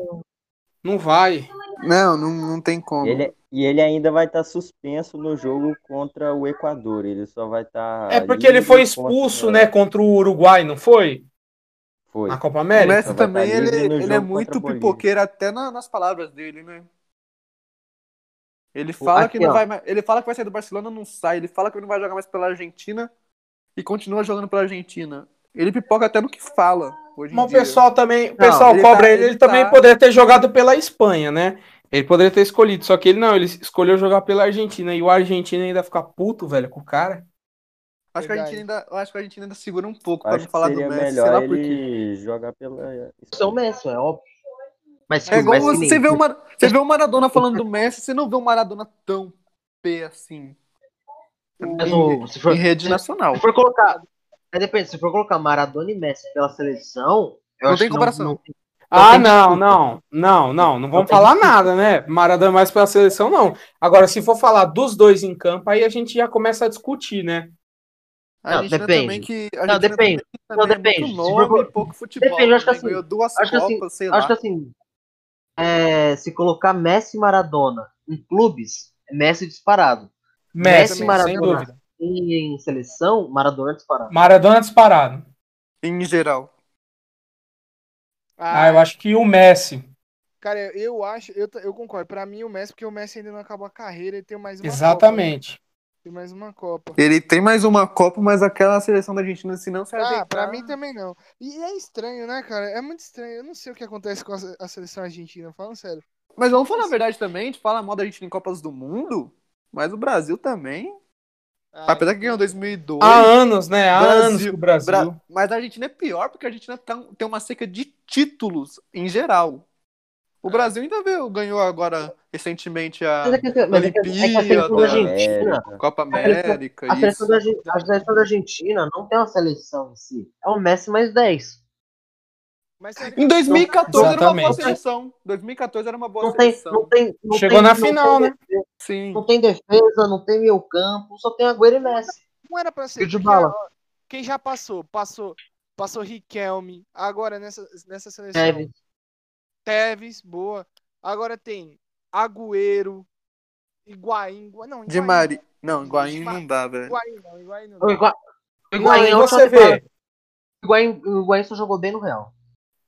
Não vai. Não, não, não tem como. Ele, e ele ainda vai estar suspenso no jogo contra o Equador. Ele só vai estar. É porque ele foi expulso, contra- né, contra o Uruguai, não foi? Foi. Na Copa O América. Messi vai também, ele, ele é jogo muito pipoqueiro até na- nas palavras dele, né? Ele fala aqui, que não ó. vai ele fala que vai sair do Barcelona, não sai. Ele fala que não vai jogar mais pela Argentina e continua jogando pela Argentina. Ele pipoca até no que fala hoje em Mas o dia. pessoal também, o pessoal ele cobra tá- ele, ele, ele também tá- poderia ter jogado pela Espanha, né? Ele poderia ter escolhido, só que ele não, ele escolheu jogar pela Argentina. E o Argentina ainda fica puto, velho, com o cara. Acho que a. Argentina ainda, eu acho que a Argentina ainda segura um pouco pra Acho não que falar do Messi, sei lá melhor por quê. ele jogar pela. Isso é o Messi, é óbvio. Mas, É igual você, nem- vê o Mar- você vê o Maradona falando do Messi, você não vê o Maradona tão P assim. Mas Em, o- se for- em rede nacional. Se for colocar. Aí depende, se for colocar Maradona e Messi pela seleção, eu Não acho tem que comparação. Não, tem- Ah, tem não, não, não, não, não vamos falar nada, né? Maradona mais pela seleção, não. Agora, se for falar dos dois em campo, aí a gente já começa a discutir, né? A Não, depende. também que. A Não, depende. também, Não, é depende. muito Se nome for- pouco futebol. Depende, eu acho que também. assim, duas acho que assim- Copas, sei lá. Acho que assim, é, se colocar Messi e Maradona em clubes, é Messi disparado. Messi, Messi, sem Maradona. dúvida. E em seleção, Maradona disparado. Maradona disparado. Em geral. Ah, eu acho que o Messi. Cara, eu acho, eu, eu concordo. Pra mim, o Messi, porque o Messi ainda não acabou a carreira, ele tem mais uma Copa. Exatamente. né? Tem mais uma Copa. Ele tem mais uma Copa, mas aquela seleção da Argentina, se não se Ah, ajeitar... pra mim também não. E é estranho, né, cara? É muito estranho. Eu não sei o que acontece com a, a seleção argentina, falando sério. Mas vamos falar a verdade também, a gente fala mal da Argentina em Copas do Mundo, mas o Brasil também. Ah, Apesar que ganhou 2002. Há anos, né? Há Brasil- anos que o Brasil. Bra- Mas a Argentina é pior porque a Argentina tá- tem uma seca de títulos em geral. O Brasil ainda veio, ganhou agora recentemente a é é é a Olimpíada, Argentina. Copa América, A a seleção da Argentina não tem uma seleção em si. É o Messi mais 10. Mas Em 2014 era uma boa Exatamente. seleção. 2014 era uma boa Não tem, seleção. não tem, não Chegou tem- na não final, tem né? defesa, Sim. Não tem defesa, não tem meio campo, só tem Agüero e Messi. Não era pra ser. De bala. Quem já passou? Passou, passou Riquelme. Agora nessa, nessa seleção. Tevez. Tevez, boa. Agora tem Agüero, Higuaín. Higua- Não, De Higuaín. Mari. Não, Higuaín não dá, velho. Higuaín não, Higuaín não. O Higua- o Não, Higuaín e é você vê. Higuaín, Higuaín só jogou bem no Real.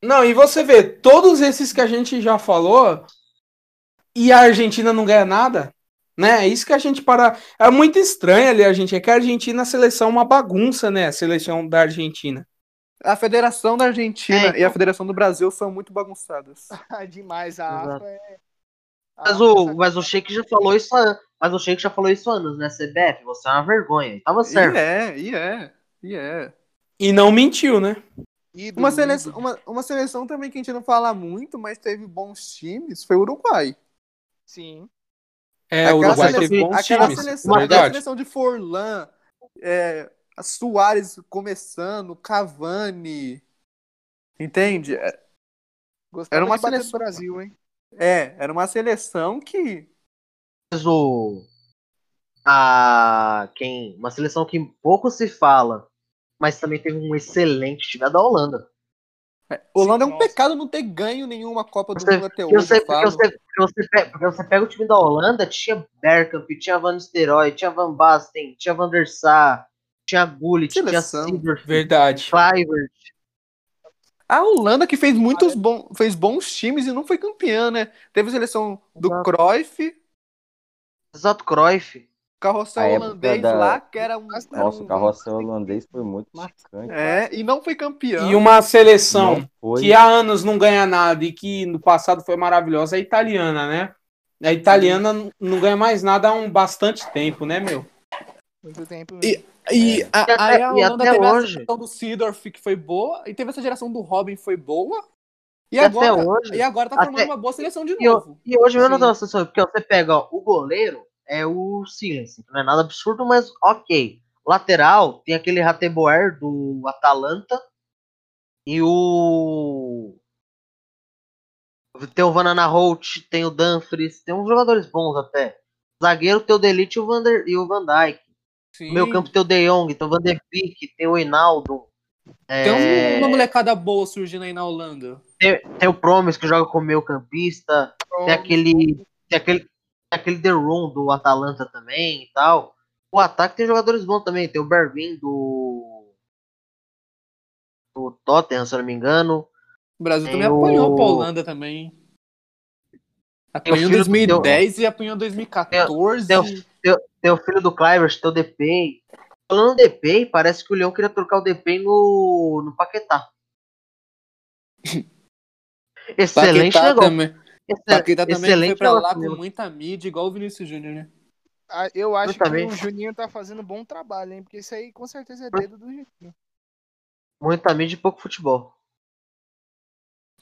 Não, e você vê, todos esses que a gente já falou, e a Argentina não ganha nada, né? É isso que a gente para. É muito estranho ali, a gente. É que a Argentina, a seleção é uma bagunça, né? A seleção da Argentina. A Federação da Argentina É, e a Federação do Brasil são muito bagunçadas. Demais, a Exato. AFA é. a Mas o, mas o Sheik já falou isso há- mas o Sheik já falou isso anos, né? CBF, você é uma vergonha. Tava certo. E é, e é, e é. E não mentiu, né? Ídolo, Uma seleção, ídolo. uma, uma seleção também que a gente não fala muito, mas teve bons times, foi o Uruguai. Sim. É, o Aquela Uruguai seleção- teve bons aquela times. seleção, aquela verdade. seleção de Forlan, é, a Soares começando, Cavani. Entende? É, Gostava Era uma seleção- do Brasil, hein? É, era uma seleção que. Mas o. A. Quem. Uma seleção que pouco se fala, mas também teve um excelente time é da Holanda. é, Holanda é um nossa. pecado não ter ganho nenhuma Copa do Você- Mundo até hoje. você, eu porque, falo. você, porque, você pega, porque você pega o time da Holanda, tinha Bergkamp, tinha Van Nistelrooy, tinha Van Basten, tinha Van der Sar, tinha Gullit, tinha. Silver, Verdade. Kluivert. A Holanda que fez muitos bons, fez bons times e não foi campeã, né? Teve a seleção do Exato. Cruyff, Exato, Cruyff. Carrossel A holandês da- lá, que era um. Nossa, Nossa, um- o carrossel holandês foi muito marcante. É, e não foi campeão. E uma seleção que há anos não ganha nada e que no passado foi maravilhosa é a italiana, né? A italiana não ganha mais nada há um bastante tempo, né, meu? Muito tempo. E- E, a, E até- aí a Holanda até teve hoje- a geração do Seedorf, que foi boa, e teve essa geração do Robin, que foi boa. E, E até agora, hoje- e agora tá formando até- uma boa seleção de novo. e hoje mesmo Sim. não situação, porque ó, você pega ó, o goleiro, é o Silence, não é nada absurdo, mas ok. Lateral, tem aquele Rateboer do Atalanta e o. Tem o Vanana Holt, tem o Dumfries, tem uns jogadores bons até. Zagueiro tem o Delite e o Van, der, e o Van Dijk. Sim. No meio campo tem o De Jong, tem o Van der Beek, tem o Hinaldo. Tem um- É, uma molecada boa surgindo aí na Holanda. tem, tem o Promes que joga como meio campista. Tem aquele. Tem aquele. Tem aquele The Room do Atalanta também e tal. O ataque tem jogadores bons também. Tem o Bervin do. Do Tottenham, se eu não me engano. O Brasil Tem também o- apanhou pra Holanda também. Apanhou em filho do- 2010 e apanhou em 2014. tem o- Tem o filho do Clivers, tem o Depay. Falando do Depay, parece que o Leão queria trocar o Depay no, no Paquetá. Excelente Paquetá negócio. também. Paquetá também foi excelente pra lá com muita mídia, igual o Vinícius Júnior, né? Ah, Eu acho que também. o Juninho tá fazendo bom trabalho, hein? Porque isso aí com certeza é dedo do Juninho. Muita mídia e pouco futebol.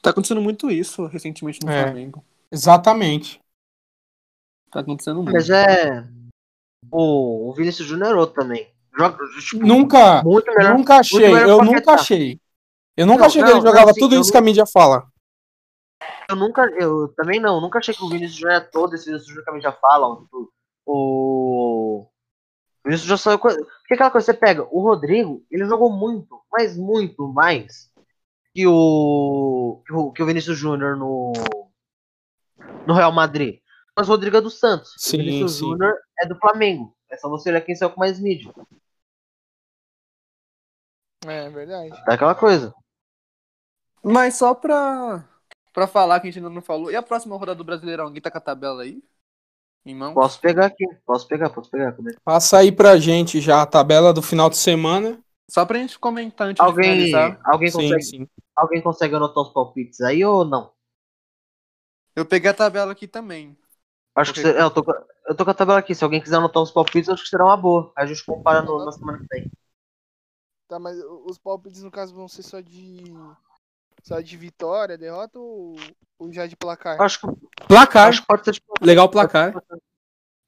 Tá acontecendo muito isso recentemente no É. Flamengo. Exatamente. Tá acontecendo muito. Mas é. O, o Vinícius Júnior é outro também. Joga tipo, Nunca, muito melhor. nunca achei, eu que nunca achei. Eu nunca Não, achei que não, ele jogava assim, tudo isso que a mídia fala. Eu nunca. Eu também não. Nunca achei que o Vinícius Júnior é todo esse Vinícius Júnior que a mídia fala. ó, tipo, o. O Vinícius já saiu. coisa- Porque aquela coisa, você pega. O Rodrigo, ele jogou muito, mas muito mais que o. Que o, que o Vinícius Júnior no. No Real Madrid. Mas o Rodrigo é do Santos. Sim, o Vinícius. Júnior é do Flamengo. É só você olhar quem saiu com mais mídia. É verdade. É aquela coisa. Mas só pra, pra falar que a gente ainda não falou. E a próxima rodada do Brasileirão? Alguém tá com a tabela aí? Em mão? Posso pegar aqui. Posso pegar, posso pegar. Como é Passa aí pra gente já a tabela do final de semana. Só pra gente comentar antes Alguém, de finalizar. alguém, Sim, consegue, sim. alguém consegue anotar os palpites aí ou não? Eu peguei a tabela aqui também. Acho que se- é, eu, tô, com- eu tô com a tabela aqui. Se alguém quiser anotar os palpites, acho que será uma boa. Aí a gente compara no- na semana que vem. Tá, mas os palpites no caso vão ser só de. Só de vitória, derrota ou, ou já de placar? Acho que, Placar, acho que pode ser tipo. legal placar.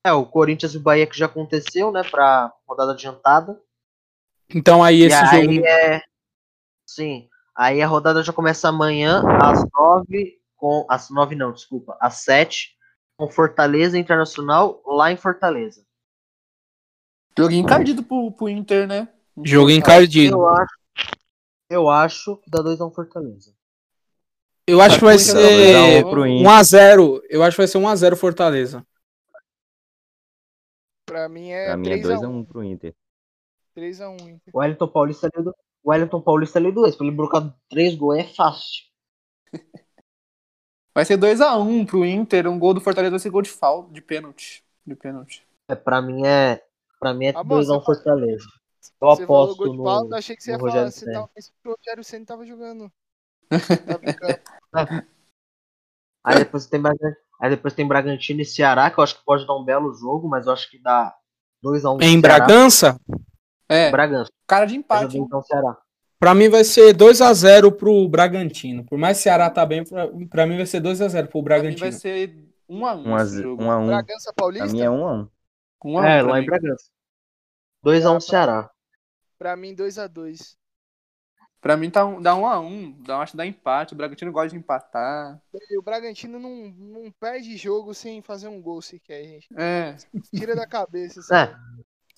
É, o Corinthians e o Bahia que já aconteceu, né? Pra rodada adiantada. Então aí esse e aí jogo é. Sim. Aí a rodada já começa amanhã às nove com. Às nove não, desculpa. Às sete com Fortaleza Internacional lá em Fortaleza. Joguinho encardido pro, pro Inter, né? jogo encardido. Eu acho. Eu acho que dá 2 a 1 Fortaleza. Eu acho que vai Tá, ser um pro Inter. 1x0. Eu acho que vai ser 1x0 Fortaleza. Pra mim é Pra mim é 3x1. 2x1 pro Inter. 3x1. Inter. O Wellington Paulista ali do. O Wellington Paulista ali do ex. Pra ele brocar 3 gols é fácil. Vai ser 2x1 pro Inter. Um gol do Fortaleza vai ser gol de falta, de pênalti. De pênalti. É, pra mim é. Pra mim é Ah, bom, 2 a 1 você- Fortaleza. Eu Você falou aposto gol de no. falta, achei que você ia falar. Rogério Você tava pensando que o Rogério Senna tava jogando. Tá brincando. Aí depois tem Aí depois tem Bragantino e Ceará, que eu acho que pode dar um belo jogo, mas eu acho que dá 2x1 Em Bragança, É, Bragança. cara de empate. então Ceará. pra mim vai ser 2x0 pro Bragantino. Por mais Ceará tá bem, pra, pra mim vai ser 2x0 pro Pra mim vai Bragantino. ser 1x1 1 a esse 0 jogo. 1 a 1. Bragança Pra Paulista? mim é 1 a 1. 1x1 É, pra lá em mim. Bragança. 2x1 Ceará. Pra mim, 2x2. Pra mim tá um, dá 1x1. Dá, acho que dá empate. O Bragantino gosta de empatar. O Bragantino não, não perde jogo sem fazer um gol sequer, gente. É. Tira da cabeça. assim.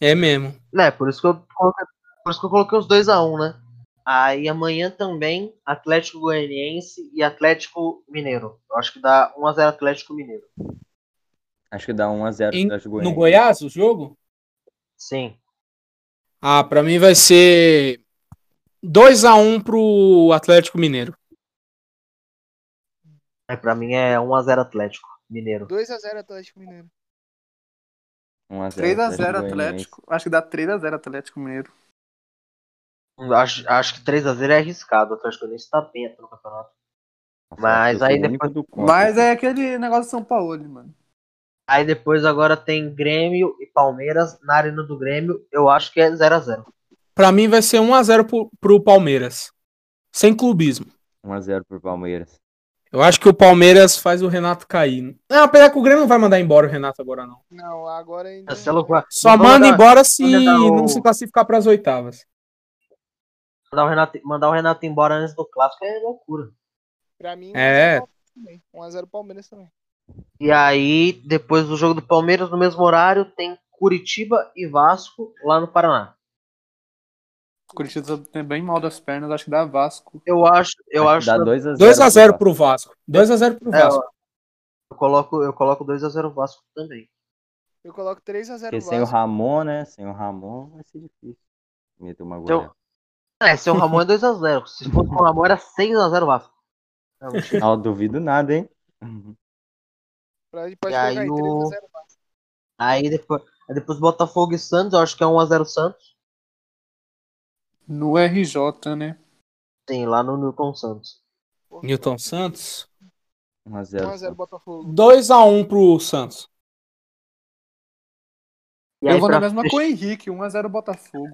É, É mesmo. né, por isso que eu coloquei, por isso que eu coloquei os 2x1, né? Aí amanhã também Atlético Goianiense e Atlético Mineiro. Eu acho que dá 1x0 Atlético Mineiro. Acho que dá 1x0 Em- pro Atlético No Goianiense. Goiás, o jogo? Sim. Ah, pra mim vai ser 2x1 pro Atlético Mineiro. É, pra mim é 1x0 Atlético Mineiro. 2x0 Atlético Mineiro. 1x0 3x0 Goianiense. Atlético. Acho que dá 3x0 Atlético Mineiro. Acho, acho que 3x0 é arriscado. O Atlético Goianiense tá bem no campeonato. Nossa, Mas aí depois- do. Mas é aquele negócio de São Paulo, mano. Aí depois agora tem Grêmio e Palmeiras na arena do Grêmio. Eu acho que é 0x0. Pra mim vai ser 1x0 pro, pro Palmeiras. Sem clubismo. 1x0 pro Palmeiras. Eu acho que o Palmeiras faz o Renato cair. Não, apesar que o Grêmio não vai mandar embora o Renato agora, não. Não, agora ainda. Vai- Só Vou manda mandar- embora se mandar o- não se classificar pras oitavas. Mandar o, Renato, mandar o Renato embora antes do clássico é loucura. Pra mim, É. 1x0 Palmeiras também. E aí, depois do jogo do Palmeiras, no mesmo horário, tem Curitiba e Vasco lá no Paraná. Curitiba tem bem mal das pernas, acho que dá Vasco. Eu acho, eu acho Dá que 2x0. 2x0 pro Vasco. 2x0 pro É, Vasco. eu coloco, eu coloco 2x0 Vasco também. Eu coloco 3x0 Porque Vasco. sem o Ramon, né? Sem o Ramon vai ser difícil. Meter uma Então, goleada. É, se o Ramon é 2x0. Se fosse com o Ramon era 6x0 Vasco. Não. Não, duvido nada, hein? Pode, pode E colocar aí o- 3x0 Vasco. aí depois, aí depois Botafogo e Santos, eu acho que é 1x0 Santos. No RJ, né? Tem lá no Newton Santos. Newton Santos. 1x0. 1x0 Botafogo. 2x1 pro Santos. E eu vou pra na mesma com o Henrique, 1x0 Botafogo.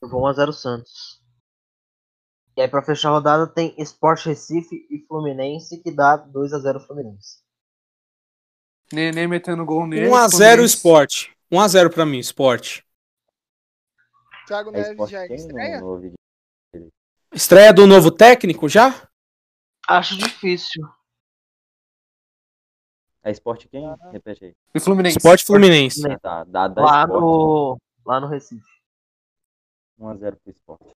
Eu vou 1x0 Santos. E aí pra fechar a rodada tem Sport Recife e Fluminense, que dá 2x0 Fluminense. Nenê metendo gol nele. 1x0 Fluminense. Sport. 1x0 pra mim, Sport. Thiago É Neves esporte já estreia? no, no vídeo? Estreia do novo técnico já? Acho difícil. É esporte quem? Repete aí. E Fluminense. Sport Fluminense. Fluminense. Ah, tá. Dá, dá Lá esporte. no, lá no Recife. 1x0 pro esporte.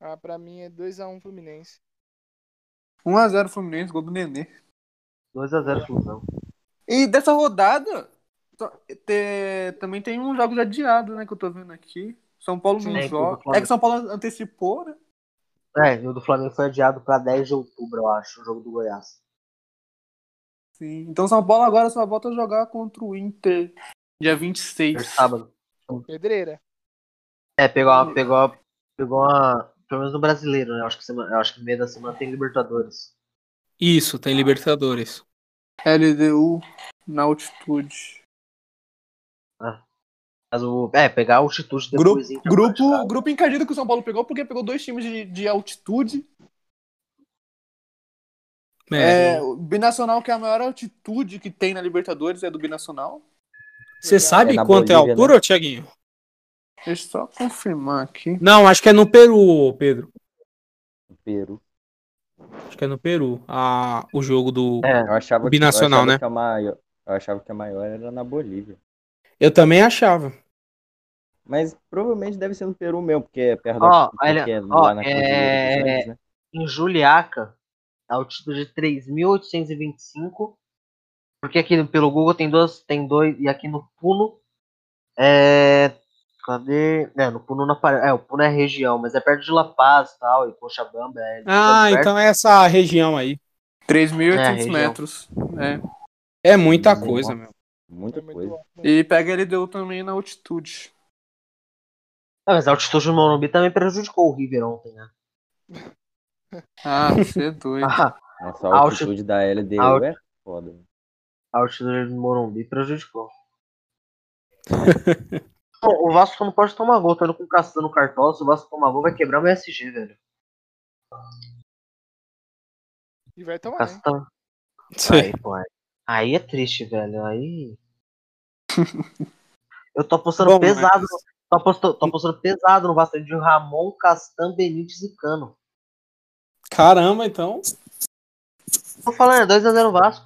Ah, pra mim é 2x1 Fluminense. 1x0 Fluminense, gol do Nenê. 2x0 Flusão. E dessa rodada, to- te- também tem uns jogos adiados, né, que eu tô vendo aqui. São Paulo não Sim, joga. É que São Paulo antecipou, né? É, e o do Flamengo foi adiado pra 10 de outubro, eu acho, o jogo do Goiás. Sim. Então São Paulo agora só volta a jogar contra o Inter dia 26. Foi sábado. Pedreira. É, pegou uma, pegou uma, pegou uma, pelo menos no brasileiro, né? Eu acho que, semana, eu acho que no meio da semana tem Libertadores. Isso, tem Libertadores. LDU na altitude. Mas o, é, pegar a altitude Grupo, depois. Grupo, Machucado. grupo encardido que o São Paulo pegou, porque pegou dois times de, de altitude. É. É, o Binacional, que é a maior altitude que tem na Libertadores, é do Binacional. Você sabe É quanto é a Bolívia, altura, ô, Thiaguinho? Deixa eu só confirmar aqui. Não, acho que é no Peru, Pedro. Peru. Acho que é no Peru. A, o jogo do. É, Eu achava, que- Binacional, eu achava né? Que a maior, eu achava que a maior era na Bolívia. Eu também achava. Mas provavelmente deve ser no Peru mesmo, porque é perto Ó, da olha, é ó, lá na é- Andes, né? em Juliaca, a altitude de 3.825. Porque aqui pelo Google tem dois, tem dois, e aqui no Puno é. Cadê? É, no Puno não aparece. É, o Puno é região, mas é perto de La Paz e tal, e Cochabamba. É, Ah, é perto. então é essa região aí. 3.800 É, metros. É. É muita coisa, ó. meu. Muita muito coisa. E pega LDU também na altitude. Ah, mas a altitude do Morumbi também prejudicou o River ontem, né? Ah, você é doido. Ah, Nossa, A a alti- altitude da LDU a alti- é foda. a altitude do Morumbi prejudicou. O Vasco não pode tomar gol, tá indo com o Castanho no cartola. Se o Vasco tomar gol, vai quebrar o MSG, velho. E vai tomar, hein? Castanho. Aí, pô, aí- aí é triste, velho. Aí. Eu tô apostando Bom, pesado. mas- Tô, apostando, tô apostando pesado no Vasco de Ramon, Castan, Benítez e Cano. Caramba, então. Tô falando, é 2x0 Vasco.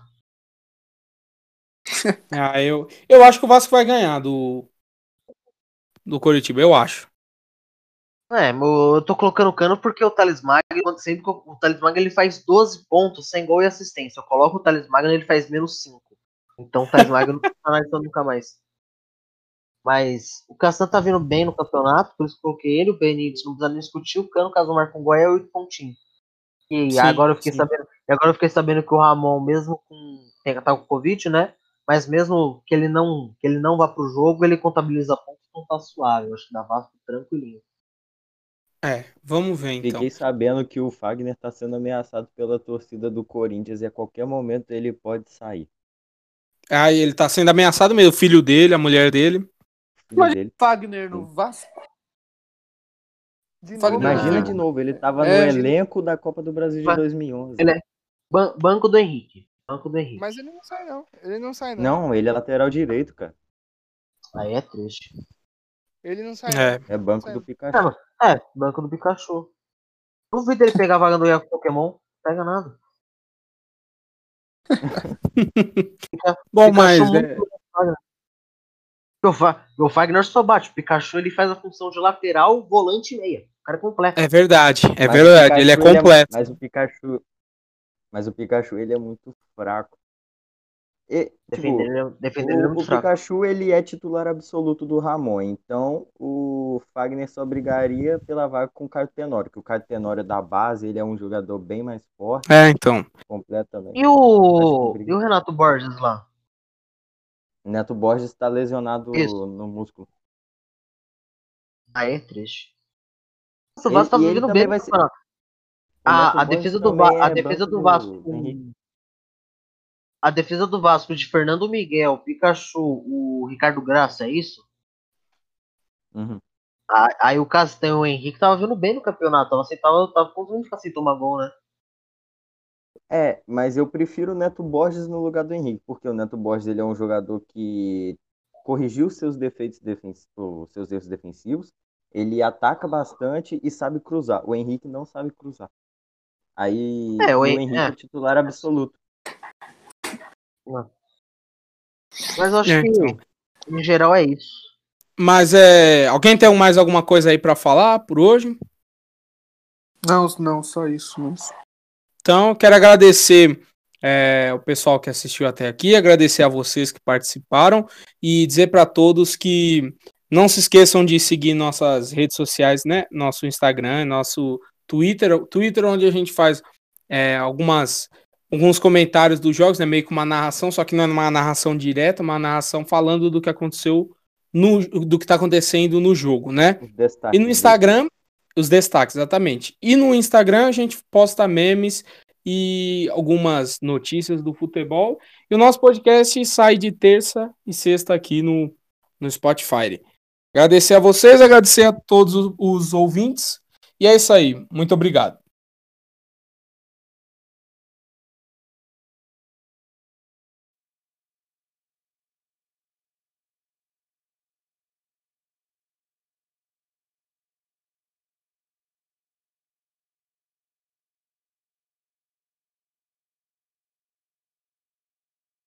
Ah, eu, eu acho que o Vasco vai ganhar do. Do Coritiba, eu acho. É, eu tô colocando o Cano porque o Thales Magno, sempre que o Thales Magno ele faz 12 pontos sem gol e assistência. Eu coloco o Thales Magno ele faz menos 5. Então o Thales Magno não tá analisando nunca mais. Mas o Castan tá vindo bem no campeonato, por isso que eu coloquei ele, o Benítez, não precisa nem discutir, o Cano, caso marque um gol, é 8 pontinhos. E Sim, agora eu fiquei sim. sabendo. E agora eu fiquei sabendo que o Ramon, mesmo com. Tem que tá com Covid, né? mas mesmo que ele não que ele não vá pro jogo, ele contabiliza pontos, então tá suave. Eu acho que dá Vasco tranquilinho. É, vamos ver então. Fiquei sabendo que o Fagner tá sendo ameaçado pela torcida do Corinthians e a qualquer momento ele pode sair. Ah, ele tá sendo ameaçado mesmo, o filho dele, a mulher dele. O filho Imagina dele. Fagner no Vasco. De Imagina de novo, ele tava É, no elenco da Copa do Brasil de Mas 2011. ele é- Ban- banco do Henrique. Banco do Henrique. Mas ele não sai, não. Ele não sai, não. Não, ele é lateral direito, cara. Aí é triste. Ele não sai, É, É banco Sério. do Pikachu. É, banco do Pikachu. Duvido ele pegar a vaga do Pokémon. Pega nada. Bom, Pikachu mas é. O, Fa- o Fagner só bate. O Pikachu ele faz a função de lateral, volante e meia. O cara é completo. é verdade, é Mas verdade, ele é completo. mas o Pikachu. Mas o Pikachu, ele é muito fraco. E, tipo, Defender é- é o, o. Pikachu, ele é titular absoluto do Ramon. Então, o Fagner só brigaria pela vaga com o Caio Tenório, que o Caio Tenório é da base, ele é um jogador bem mais forte, É, então. completamente. E o, e o Renato Borges lá? Neto Borges está lesionado Isso. no músculo. Ah, é triste. Nossa, o Ele- Vasco tá ele vivendo também bem ser- A, a defesa do, Va- a é defesa do Vasco. do. A defesa do Vasco de Fernando Miguel, Pikachu, o Ricardo Graça, é isso? Uhum. Aí o Castanho e o Henrique tava vindo bem no campeonato. Tava, assim, tava, tava conseguindo ficar sem tomar gol, né? É, mas eu prefiro o Neto Borges no lugar do Henrique, porque o Neto Borges ele é um jogador que corrigiu seus defeitos defensivos, seus erros defensivos, ele ataca bastante e sabe cruzar. O Henrique não sabe cruzar. Aí É, o o Hen- Henrique é. é titular absoluto. Mas eu acho É, que, então. em geral, é isso. Mas é, alguém tem mais alguma coisa aí pra falar por hoje? Não, não, só isso. Mas... Então, quero agradecer é, o pessoal que assistiu até aqui, agradecer a vocês que participaram e dizer para todos que não se esqueçam de seguir nossas redes sociais, né? Nosso Instagram, nosso Twitter, Twitter onde a gente faz é, algumas alguns comentários dos jogos, né? Meio que uma narração, só que não é uma narração direta, uma narração falando do que aconteceu no, do que está acontecendo no jogo, né? E no Instagram, os destaques, exatamente. E no Instagram a gente posta memes e algumas notícias do futebol. E o nosso podcast sai de terça e sexta aqui no, no Spotify. Agradecer a vocês, agradecer a todos os- os ouvintes. E é isso aí. Muito obrigado.